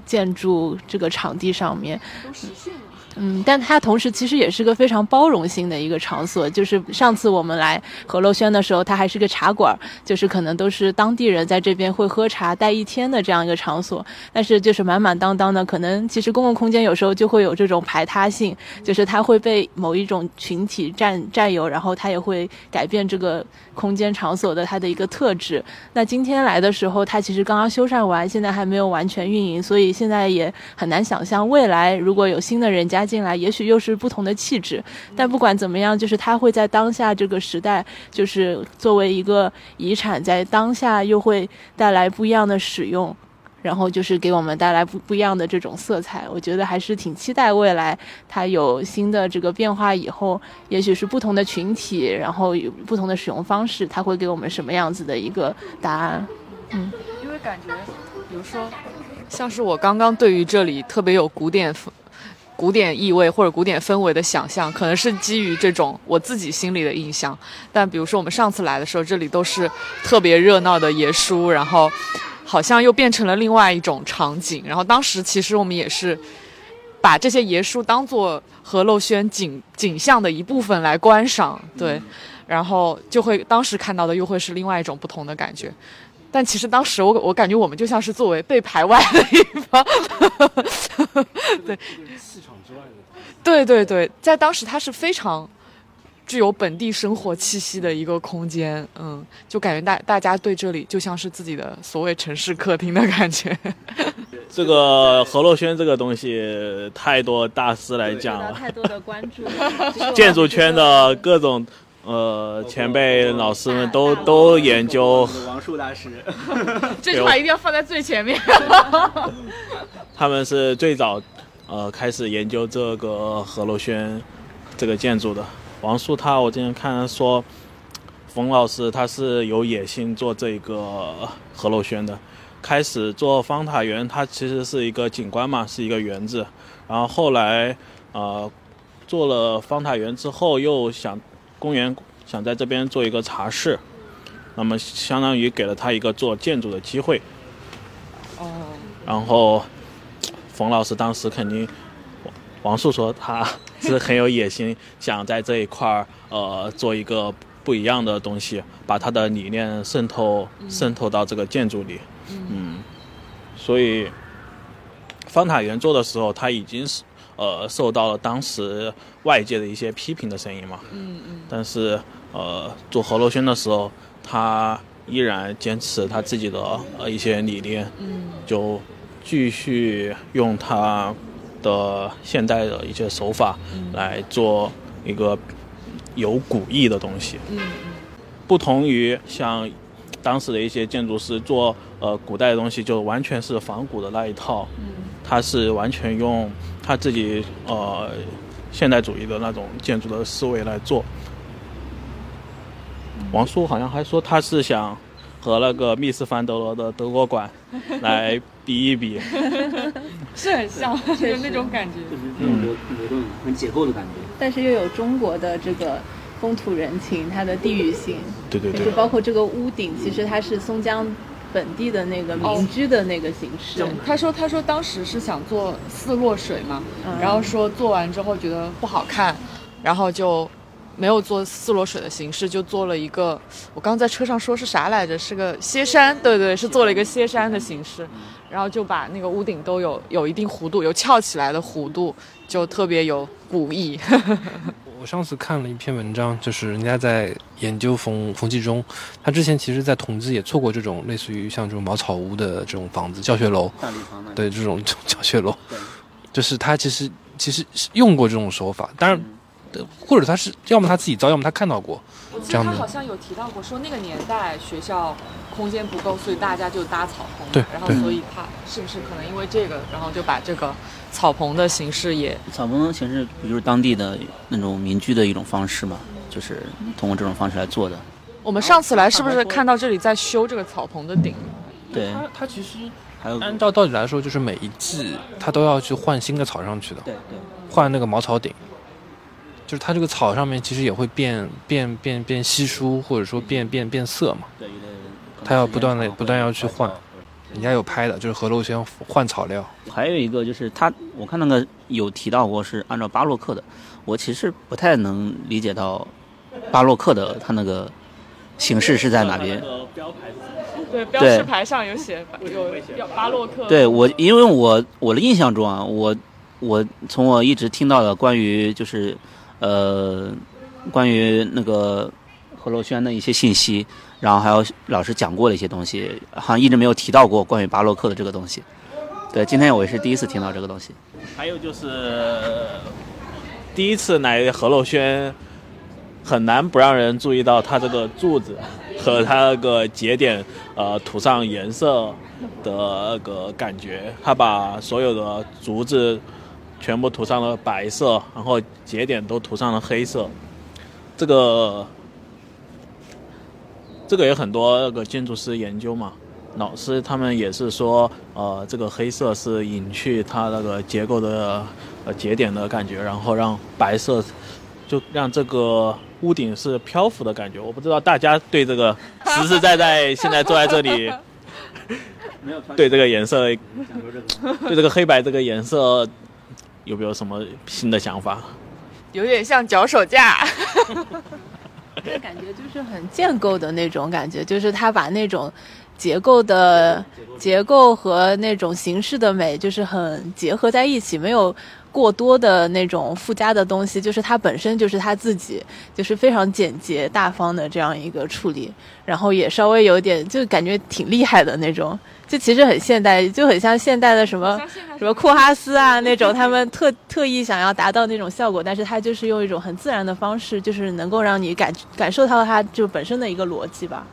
E: 建筑这个场地上面。都实现了。嗯，但它同时其实也是个非常包容性的一个场所。就是上次我们来河洛轩的时候，它还是个茶馆，就是可能都是当地人在这边会喝茶待一天的这样一个场所。但是就是满满当当的，可能其实公共空间有时候就会有这种排他性，就是它会被某一种群体占占有，然后它也会改变这个空间场所的它的一个特质。那今天来的时候，它其实刚刚修缮完，现在还没有完全运营，所以现在也很难想象未来如果有新的人家。进来，也许又是不同的气质，但不管怎么样，就是它会在当下这个时代，就是作为一个遗产，在当下又会带来不一样的使用，然后就是给我们带来不不一样的这种色彩。我觉得还是挺期待未来它有新的这个变化以后，也许是不同的群体，然后有不同的使用方式，它会给我们什么样子的一个答案？
A: 嗯，因为感觉，比如说，像是我刚刚对于这里特别有古典。古典意味或者古典氛围的想象，可能是基于这种我自己心里的印象。但比如说我们上次来的时候，这里都是特别热闹的爷叔，然后好像又变成了另外一种场景。然后当时其实我们也是把这些爷叔当做和陋轩景景象的一部分来观赏，对，然后就会当时看到的又会是另外一种不同的感觉。但其实当时我我感觉我们就像是作为被排外的一方，对，气场之外的，对对对，在当时它是非常具有本地生活气息的一个空间，嗯，就感觉大大家对这里就像是自己的所谓城市客厅的感觉。
C: 这个何洛轩这个东西太多大师来讲了，
E: 太多的关注，
C: 建筑圈的各种。呃，前辈老师们都都研究
B: 王树大师，
A: 这句话一定要放在最前面。
C: 他们是最早呃开始研究这个河洛轩这个建筑的。王树他，我之前看说，冯老师他是有野心做这个河洛轩的。开始做方塔园，它其实是一个景观嘛，是一个园子。然后后来呃做了方塔园之后，又想。公园想在这边做一个茶室，那么相当于给了他一个做建筑的机会。哦。然后，冯老师当时肯定，王树说他是很有野心，想在这一块儿呃做一个不一样的东西，把他的理念渗透渗透到这个建筑里。嗯。所以，方塔园做的时候，他已经是。呃，受到了当时外界的一些批评的声音嘛。嗯嗯。但是，呃，做何洛轩的时候，他依然坚持他自己的呃一些理念。嗯。就继续用他的现代的一些手法来做一个有古意的东西。嗯嗯。不同于像当时的一些建筑师做呃古代的东西，就完全是仿古的那一套。嗯。他是完全用。他自己呃现代主义的那种建筑的思维来做。王叔好像还说他是想和那个密斯凡德罗的德国馆来比一比，
A: 是很像，有那种感觉，
B: 就是那种流流动、很解构的感觉。
E: 但是又有中国的这个风土人情，它的地域性，
C: 对对对，
E: 就包括这个屋顶，其实它是松江。本地的那个民居的那个形式，
A: 他说他说当时是想做四落水嘛，然后说做完之后觉得不好看，然后就没有做四落水的形式，就做了一个我刚在车上说是啥来着，是个歇山，对对，是做了一个歇山的形式，然后就把那个屋顶都有有一定弧度，有翘起来的弧度，就特别有古意。
D: 我上次看了一篇文章，就是人家在研究冯冯继忠，他之前其实在同济也做过这种类似于像这种茅草屋的这种房子，教学楼，对这种 教学楼，就是他其实其实是用过这种手法，当然，呃或者他是要么他自己造，要么他看到过。
A: 我记得他好像有提到过，说那个年代学校空间不够，所以大家就搭草棚。
D: 对对
A: 然后所以他是不是可能因为这个，然后就把这个草棚的形式也
B: 草棚的形式不就是当地的那种民居的一种方式嘛？就是通过这种方式来做的。
A: 我们上次来是不是看到这里在修这个草棚的顶？
B: 对，
D: 他他其实
B: 还有
D: 按照道理来说，就是每一季它都要去换新的草上去的，
B: 对对，
D: 换那个茅草顶。就是它这个草上面其实也会变变变变稀疏，或者说变变变色嘛。
B: 对一类
D: 他要不断的不断要去换，人家有拍的，就是河洛轩换草料。
B: 还有一个就是他，我看那个有提到过是按照巴洛克的，我其实不太能理解到巴洛克的它那个形式是在哪边。
A: 对，
B: 标识
A: 牌上有写有巴洛克
B: 对我，因为我我的印象中啊，我我从我一直听到的关于就是呃关于那个何陋轩的一些信息，然后还有老师讲过的一些东西，好像一直没有提到过关于巴洛克的这个东西。对，今天我也是第一次听到这个东西。
C: 还有就是第一次来何陋轩，很难不让人注意到他这个柱子和他那个节点，呃，涂上颜色的那个感觉。他把所有的竹子全部涂上了白色，然后节点都涂上了黑色。这个这个有很多那个建筑师研究嘛，老师他们也是说，呃，这个黑色是隐去它那个结构的呃节点的感觉，然后让白色就让这个屋顶是漂浮的感觉。我不知道大家对这个实实在在现在坐在这里，对这个颜色，对这个黑白这个颜色有没有什么新的想法？
A: 有点像脚手架。
E: 这感觉就是很建构的那种感觉，就是他把那种结构的结构和那种形式的美，就是很结合在一起，没有过多的那种附加的东西，就是它本身就是他自己，就是非常简洁大方的这样一个处理，然后也稍微有点就感觉挺厉害的那种，就其实很现代，就很像现代的什么什么库哈斯啊那种，他们特特意想要达到那种效果，但是他就是用一种很自然的方式，就是能够让你感感受到它就本身的一个逻辑吧。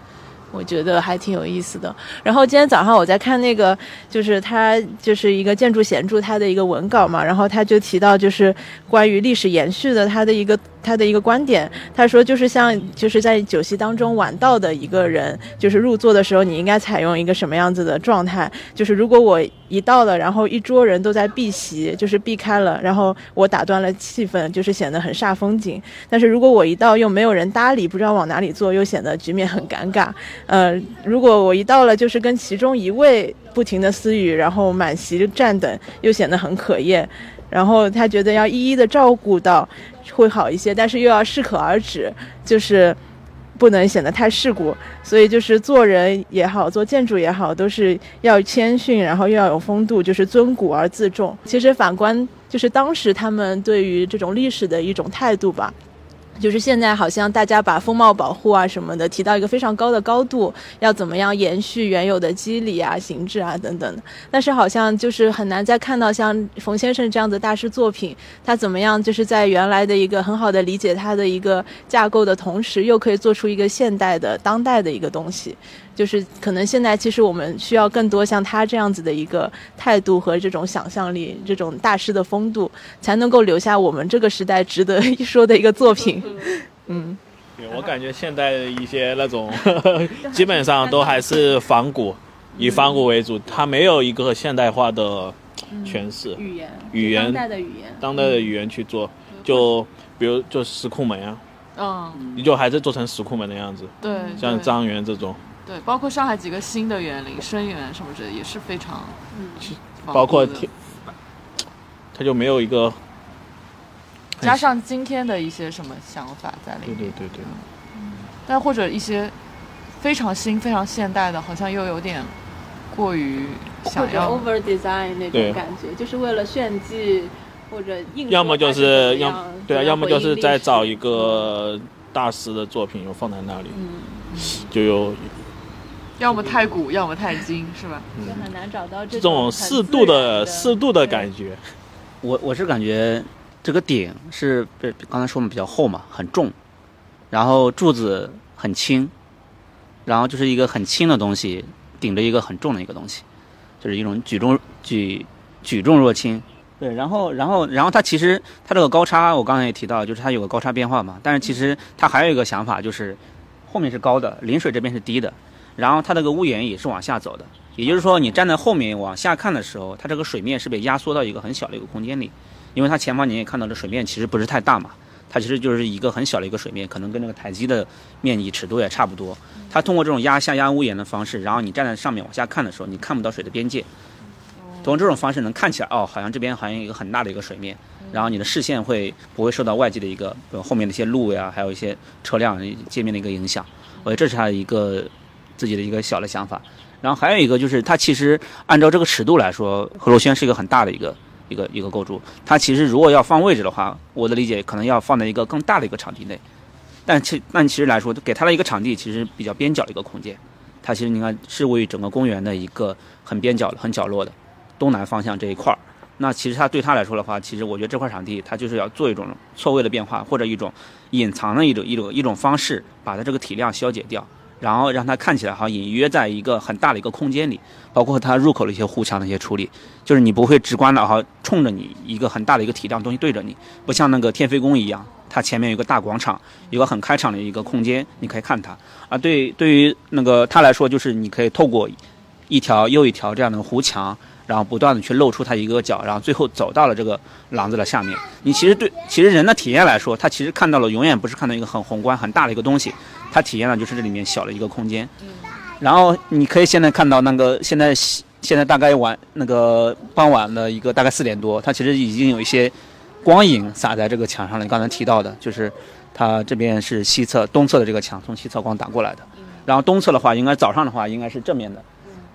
E: 我觉得还挺有意思的。然后今天早上我在看那个，就是他就是一个建筑闲著他的一个文稿嘛，然后他就提到就是关于历史延续的他的一个他的一个观点，他说就是像就是在酒席当中晚到的一个人，就是入座的时候你应该采用一个什么样子的状态？就是如果我一到了，然后一桌人都在避席，就是避开了，然后我打断了气氛，就是显得很煞风景。但是如果我一到又没有人搭理，不知道往哪里坐，又显得局面很尴尬。呃，如果我一到了，就是跟其中一位不停的私语，然后满席站等，又显得很可厌。然后他觉得要一一的照顾到会好一些，但是又要适可而止，就是不能显得太世故。所以就是做人也好，做建筑也好，都是要谦逊，然后又要有风度，就是尊古而自重。其实反观就是当时他们对于这种历史的一种态度吧。就是现在好像大家把风貌保护啊什么的提到一个非常高的高度，要怎么样延续原有的肌理啊、形制啊等等。但是好像就是很难再看到像冯先生这样的大师作品，他怎么样就是在原来的一个很好的理解他的一个架构的同时，又可以做出一个现代的当代的一个东西。就是可能现在其实我们需要更多像他这样子的一个态度和这种想象力，这种大师的风度，才能够留下我们这个时代值得 一说的一个作品。嗯，
C: 对我感觉现在的一些那种，基本上都还是仿古，以仿古为主，它没有一个现代化的诠释。
E: 语言，
C: 语言
E: 当代的语言，
C: 当代的语言去做，就比如就石库门啊，
A: 嗯，
C: 你就还是做成石库门的样子，
A: 对，对
C: 像张园这种，
A: 对，包括上海几个新的园林，深园什么之类的也是非常，嗯。
C: 包括
A: 天
C: 天，它就没有一个，
A: 加上今天的一些什么想法在里
C: 对
A: 面，
C: 对对对，
A: 但或者一些非常新、非常现代的，好像又有点过于想要
E: over design 那种感觉，就是为了炫技或者硬
C: 要么就
E: 是
C: 是要对啊，要么就是再找一个大师的作品又放在那里，
E: 嗯，
C: 就有
A: 要么太古，要么太精，是吧？
E: 就很难找到这
C: 这种
E: 很
C: 适度的
E: 然
C: 适度的感觉。
B: 我我是感觉这个顶是不刚才说的比较厚嘛，很重，然后柱子很轻，然后就是一个很轻的东西顶着一个很重的一个东西，就是一种举重举举重若轻。对，然后然后然后它其实它这个高差，我刚才也提到，就是它有个高差变化嘛。但是其实它还有一个想法，就是后面是高的，临水这边是低的，然后它这个屋檐也是往下走的。也就是说，你站在后面往下看的时候，它这个水面是被压缩到一个很小的一个空间里，因为它前方你也看到这水面其实不是太大嘛，它其实就是一个很小的一个水面，可能跟那个台基的面积尺度也差不多。它通过这种压下压屋檐的方式，然后你站在上面往下看的时候，你看不到水的边界。通过这种方式能看起来哦，好像这边好像一个很大的一个水面，然后你的视线会不会受到外界的一个后面的一些路呀，还有一些车辆界面的一个影响。我觉得这是他一个自己的一个小的想法。然后还有一个就是，它其实按照这个尺度来说，河洛轩是一个很大的一个一个一个构筑。它其实如果要放位置的话，我的理解可能要放在一个更大的一个场地内。但其但其实来说，给它的一个场地其实比较边角的一个空间。它其实你看是位于整个公园的一个很边角、很角落的东南方向这一块儿。那其实它对它来说的话，其实我觉得这块场地它就是要做一种错位的变化，或者一种隐藏的一种一种一种方式，把它这个体量消解掉。然后让它看起来好像隐约在一个很大的一个空间里，包括它入口的一些护墙的一些处理，就是你不会直观的哈冲着你一个很大的一个体量东西对着你，不像那个天妃宫一样，它前面有个大广场，有个很开敞的一个空间，你可以看它。啊，对，对于那个它来说，就是你可以透过一条又一条这样的弧墙。然后不断的去露出它一个角，然后最后走到了这个廊子的下面。你其实对，其实人的体验来说，他其实看到了永远不是看到一个很宏观很大的一个东西，他体验了就是这里面小的一个空间。然后你可以现在看到那个现在现在大概晚那个傍晚的一个大概四点多，它其实已经有一些光影洒在这个墙上了。你刚才提到的就是它这边是西侧东侧的这个墙从西侧光打过来的，然后东侧的话应该早上的话应该是正面的。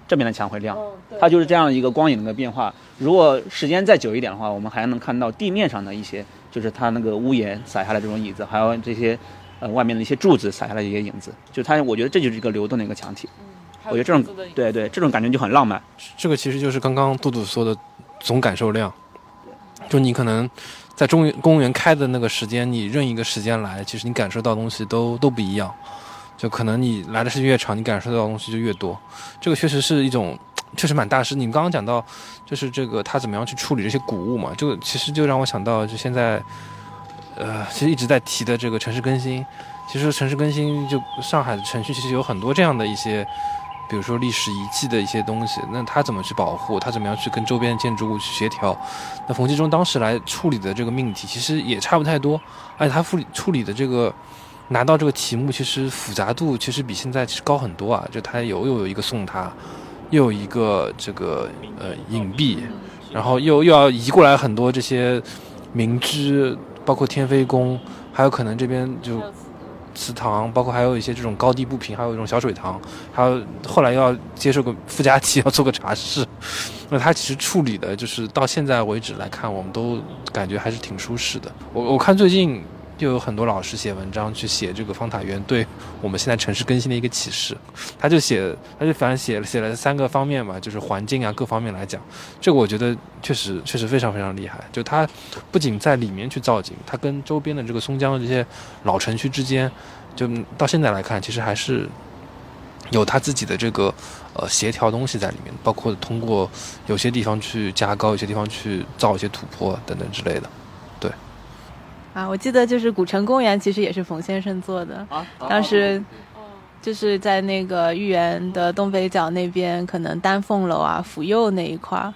B: 这边的墙会亮，它就是这样一个光影的变化。如果时间再久一点的话，我们还能看到地面上的一些，就是它那个屋檐洒下来这种椅子，还有这些，呃，外面的一些柱子洒下来一些影子。就它，我觉得这就是一个流动的一个墙体。我觉得这种，对对，这种感觉就很浪漫。
D: 这个其实就是刚刚杜杜说的总感受量。就你可能在中公园开的那个时间，你任一个时间来，其实你感受到东西都都不一样。就可能你来的时间越长，你感受到的东西就越多。这个确实是一种，确实蛮大师。你们刚刚讲到，就是这个他怎么样去处理这些古物嘛？就其实就让我想到，就现在，呃，其实一直在提的这个城市更新。其实城市更新，就上海的城区其实有很多这样的一些，比如说历史遗迹的一些东西。那他怎么去保护？他怎么样去跟周边建筑物去协调？那冯继忠当时来处理的这个命题，其实也差不太多。而且他处理处理的这个。拿到这个题目，其实复杂度其实比现在其实高很多啊！就它有又有一个送他，又有一个这个呃隐蔽，然后又又要移过来很多这些明知，包括天妃宫，还有可能这边就祠堂，包括还有一些这种高低不平，还有一种小水塘，还有后来要接受个附加题，要做个茶室。那他其实处理的，就是到现在为止来看，我们都感觉还是挺舒适的。我我看最近。又有很多老师写文章去写这个方塔园对我们现在城市更新的一个启示，他就写，他就反正写了写了三个方面嘛，就是环境啊各方面来讲，这个我觉得确实确实非常非常厉害。就他不仅在里面去造景，他跟周边的这个松江的这些老城区之间，就到现在来看，其实还是有他自己的这个呃协调东西在里面，包括通过有些地方去加高，有些地方去造一些土坡等等之类的。
E: 啊，我记得就是古城公园，其实也是冯先生做的。当时就是在那个豫园的东北角那边，可能丹凤楼啊、府右那一块儿，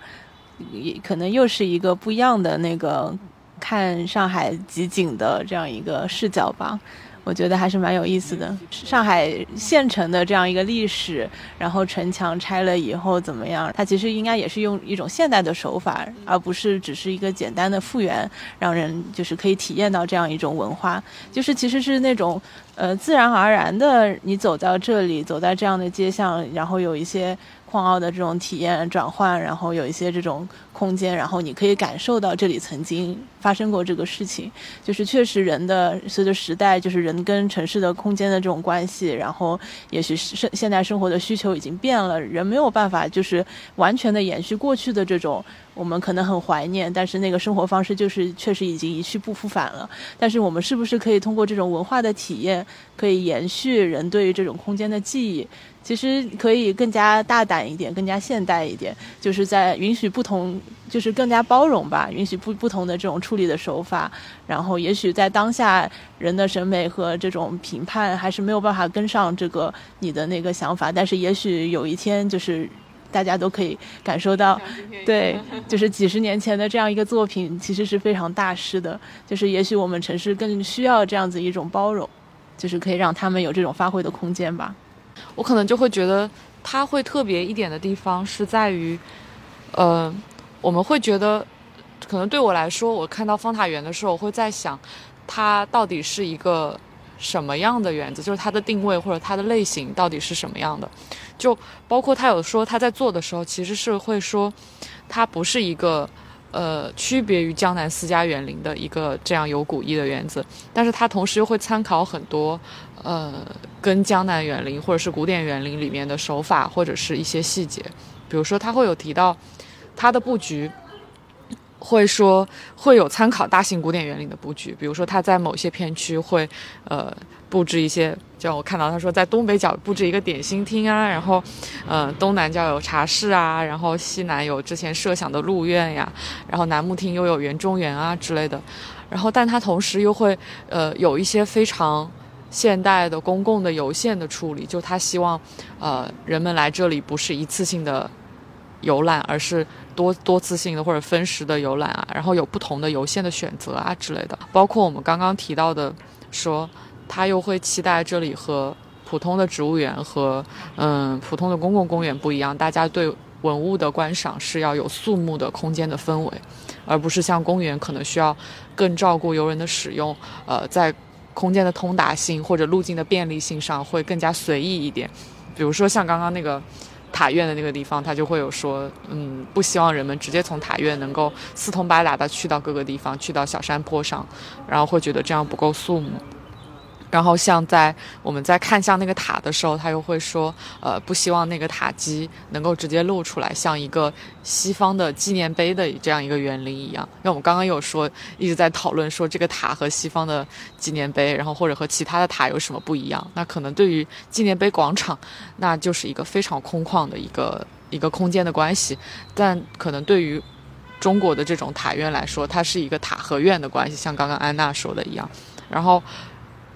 E: 也可能又是一个不一样的那个看上海集景的这样一个视角吧。我觉得还是蛮有意思的。上海县城的这样一个历史，然后城墙拆了以后怎么样？它其实应该也是用一种现代的手法，而不是只是一个简单的复原，让人就是可以体验到这样一种文化。就是其实是那种呃自然而然的，你走到这里，走在这样的街巷，然后有一些矿奥的这种体验转换，然后有一些这种空间，然后你可以感受到这里曾经发生过这个事情。就是确实人的随着时代，就是人跟城市的空间的这种关系，然后也许是现代生活的需求已经变了，人没有办法就是完全的延续过去的这种我们可能很怀念，但是那个生活方式就是确实已经一去不复返了。但是我们是不是可以通过这种文化的体验，可以延续人对于这种空间的记忆？其实可以更加大胆一点，更加现代一点，就是在允许不同，就是更加包容吧，允许不不同的这种处理的手法。然后，也许在当下人的审美和这种评判还是没有办法跟上这个你的那个想法，但是也许有一天，就是大家都可以感受到，对，就是几十年前的这样一个作品，其实是非常大师的。就是也许我们城市更需要这样子一种包容，就是可以让他们有这种发挥的空间吧。
A: 我可能就会觉得它会特别一点的地方是在于，呃，我们会觉得，可能对我来说，我看到方塔园的时候，我会在想，它到底是一个什么样的园子，就是它的定位或者它的类型到底是什么样的，就包括他有说他在做的时候，其实是会说，它不是一个。呃，区别于江南私家园林的一个这样有古意的园子，但是它同时又会参考很多，呃，跟江南园林或者是古典园林里面的手法或者是一些细节，比如说它会有提到它的布局，会说会有参考大型古典园林的布局，比如说它在某些片区会，呃。布置一些，就我看到他说在东北角布置一个点心厅啊，然后，呃，东南角有茶室啊，然后西南有之前设想的鹿苑呀，然后南木厅又有园中园啊之类的，然后但他同时又会呃有一些非常现代的公共的游线的处理，就他希望呃人们来这里不是一次性的游览，而是多多次性的或者分时的游览啊，然后有不同的游线的选择啊之类的，包括我们刚刚提到的说。他又会期待这里和普通的植物园和嗯普通的公共公园不一样，大家对文物的观赏是要有肃穆的空间的氛围，而不是像公园可能需要更照顾游人的使用，呃，在空间的通达性或者路径的便利性上会更加随意一点。比如说像刚刚那个塔院的那个地方，他就会有说，嗯，不希望人们直接从塔院能够四通八达的去到各个地方，去到小山坡上，然后会觉得这样不够肃穆。然后像在我们在看向那个塔的时候，他又会说，呃，不希望那个塔基能够直接露出来，像一个西方的纪念碑的这样一个园林一样。因为我们刚刚有说，一直在讨论说这个塔和西方的纪念碑，然后或者和其他的塔有什么不一样？那可能对于纪念碑广场，那就是一个非常空旷的一个一个空间的关系。但可能对于中国的这种塔院来说，它是一个塔和院的关系，像刚刚安娜说的一样。然后。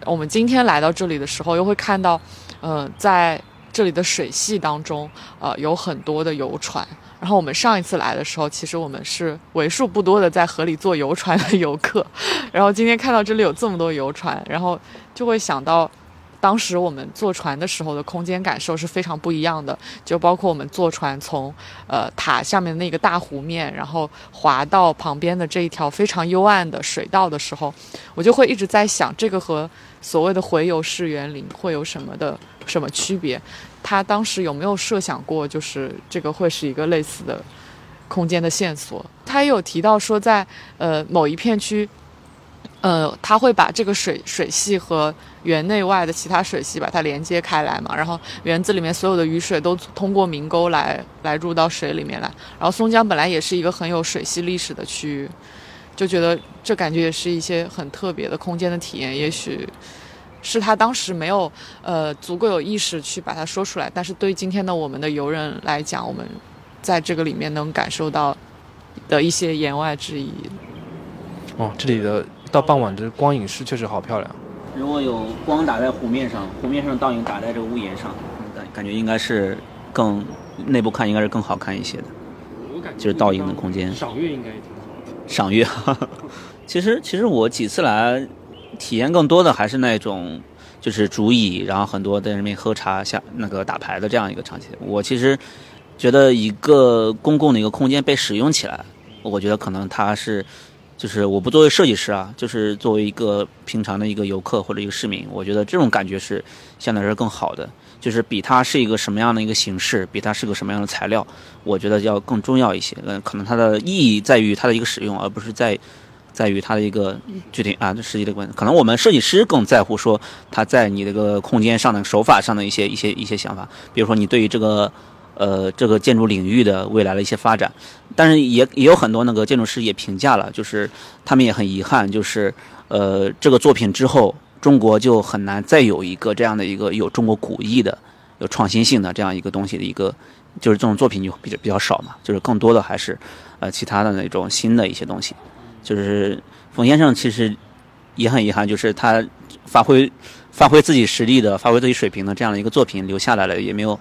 A: 我们今天来到这里的时候，又会看到，呃，在这里的水系当中，呃，有很多的游船。然后我们上一次来的时候，其实我们是为数不多的在河里坐游船的游客。然后今天看到这里有这么多游船，然后就会想到。当时我们坐船的时候的空间感受是非常不一样的，就包括我们坐船从呃塔下面那个大湖面，然后滑到旁边的这一条非常幽暗的水道的时候，我就会一直在想，这个和所谓的回游式园林会有什么的什么区别？他当时有没有设想过，就是这个会是一个类似的空间的线索？他也有提到说，在呃某一片区。呃，他会把这个水水系和园内外的其他水系把它连接开来嘛，然后园子里面所有的雨水都通过明沟来来入到水里面来。然后松江本来也是一个很有水系历史的区域，就觉得这感觉也是一些很特别的空间的体验。也许是他当时没有呃足够有意识去把它说出来，但是对今天的我们的游人来讲，我们在这个里面能感受到的一些言外之意。
D: 哦，这里的。到傍晚，的光影是确实好漂亮。
B: 如果有光打在湖面上，湖面上倒影打在这个屋檐上，感感觉应该是更内部看应该是更好看一些的。就是倒影的空间。
D: 赏月应该也挺好的。
B: 赏月，其实其实我几次来，体验更多的还是那种就是竹椅，然后很多在那边喝茶、下那个打牌的这样一个场景。我其实觉得一个公共的一个空间被使用起来，我觉得可能它是。就是我不作为设计师啊，就是作为一个平常的一个游客或者一个市民，我觉得这种感觉是相对来说更好的。就是比它是一个什么样的一个形式，比它是个什么样的材料，我觉得要更重要一些。嗯，可能它的意义在于它的一个使用，而不是在在于它的一个具体啊实际的关系。可能我们设计师更在乎说它在你这个空间上的手法上的一些一些一些想法，比如说你对于这个呃这个建筑领域的未来的一些发展。但是也也有很多那个建筑师也评价了，就是他们也很遗憾，就是呃这个作品之后。中国就很难再有一个这样的一个有中国古意的、有创新性的这样一个东西的一个，就是这种作品就比较比较少嘛。就是更多的还是呃其他的那种新的一些东西。就是冯先生其实也很遗憾，就是他发挥发挥自己实力的、发挥自己水平的这样的一个作品留下来了，也没有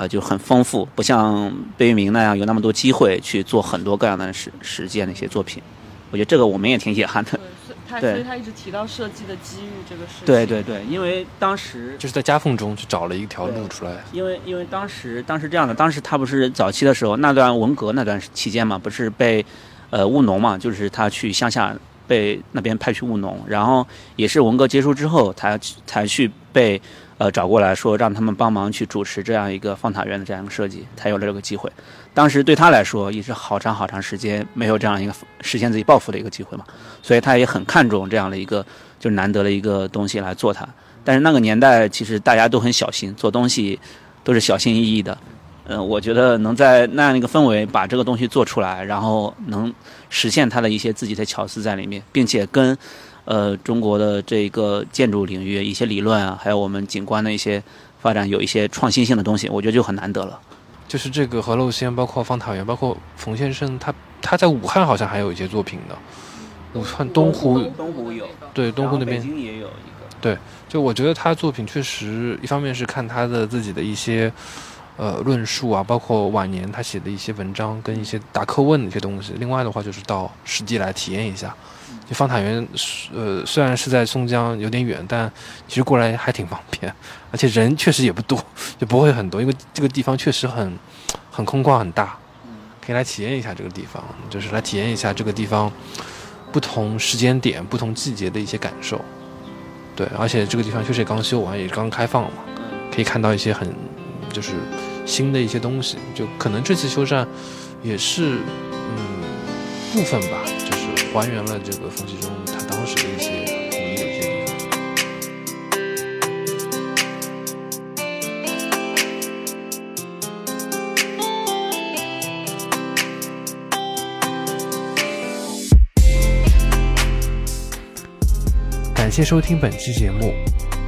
B: 呃就很丰富，不像贝聿铭那样有那么多机会去做很多各样的实实践的一些作品。我觉得这个我们也挺遗憾的。
A: 他 所以他一直提到设计的机遇这个事情。
B: 对对对，因为当时
D: 就是在夹缝中去找了一条路出来。
B: 因为因为当时当时这样的，当时他不是早期的时候那段文革那段期间嘛，不是被呃务农嘛，就是他去乡下被那边派去务农，然后也是文革结束之后，他才去被。呃，找过来说让他们帮忙去主持这样一个方塔园的这样一个设计，才有了这个机会。当时对他来说也是好长好长时间没有这样一个实现自己抱负的一个机会嘛，所以他也很看重这样的一个就是难得的一个东西来做它。但是那个年代其实大家都很小心，做东西都是小心翼翼的。嗯，我觉得能在那样一个氛围把这个东西做出来，然后能实现他的一些自己的巧思在里面，并且跟。呃，中国的这个建筑领域一些理论啊，还有我们景观的一些发展，有一些创新性的东西，我觉得就很难得了。
D: 就是这个何陋仙，包括方塔园，包括冯先生，他他在武汉好像还有一些作品的。武汉东湖，
B: 东湖有，
D: 对，东湖那边
B: 也有一个。
D: 对，就我觉得他作品确实，一方面是看他的自己的一些呃论述啊，包括晚年他写的一些文章跟一些答课问的一些东西。另外的话，就是到实地来体验一下。就方塔园，呃，虽然是在松江有点远，但其实过来还挺方便，而且人确实也不多，就不会很多，因为这个地方确实很很空旷很大，可以来体验一下这个地方，就是来体验一下这个地方不同时间点、不同季节的一些感受。对，而且这个地方确实也刚修完，也刚开放嘛，可以看到一些很就是新的一些东西，就可能这次修缮也是嗯部分吧。还原了这个冯其中他当时的一些古意的一些地方。感谢收听本期节目，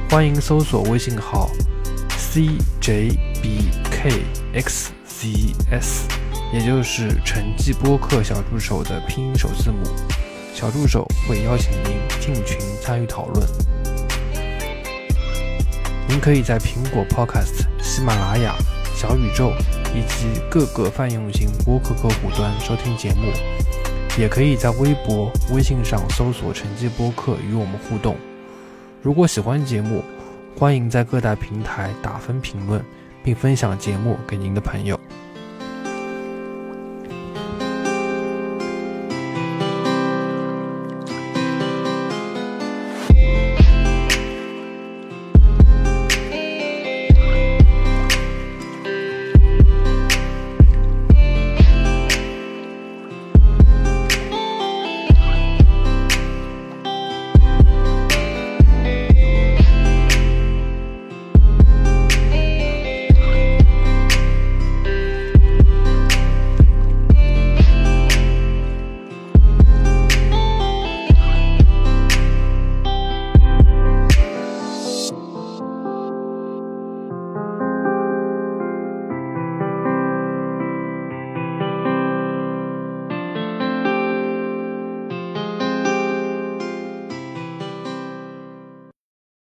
D: 欢迎搜索微信号 cjbkxcs。也就是成绩播客小助手的拼音首字母，小助手会邀请您进群参与讨论。您可以在苹果 Podcast、喜马拉雅、小宇宙以及各个泛用型播客客户端收听节目，也可以在微博、微信上搜索“成绩播客”与我们互动。如果喜欢节目，欢迎在各大平台打分评论，并分享节目给您的朋友。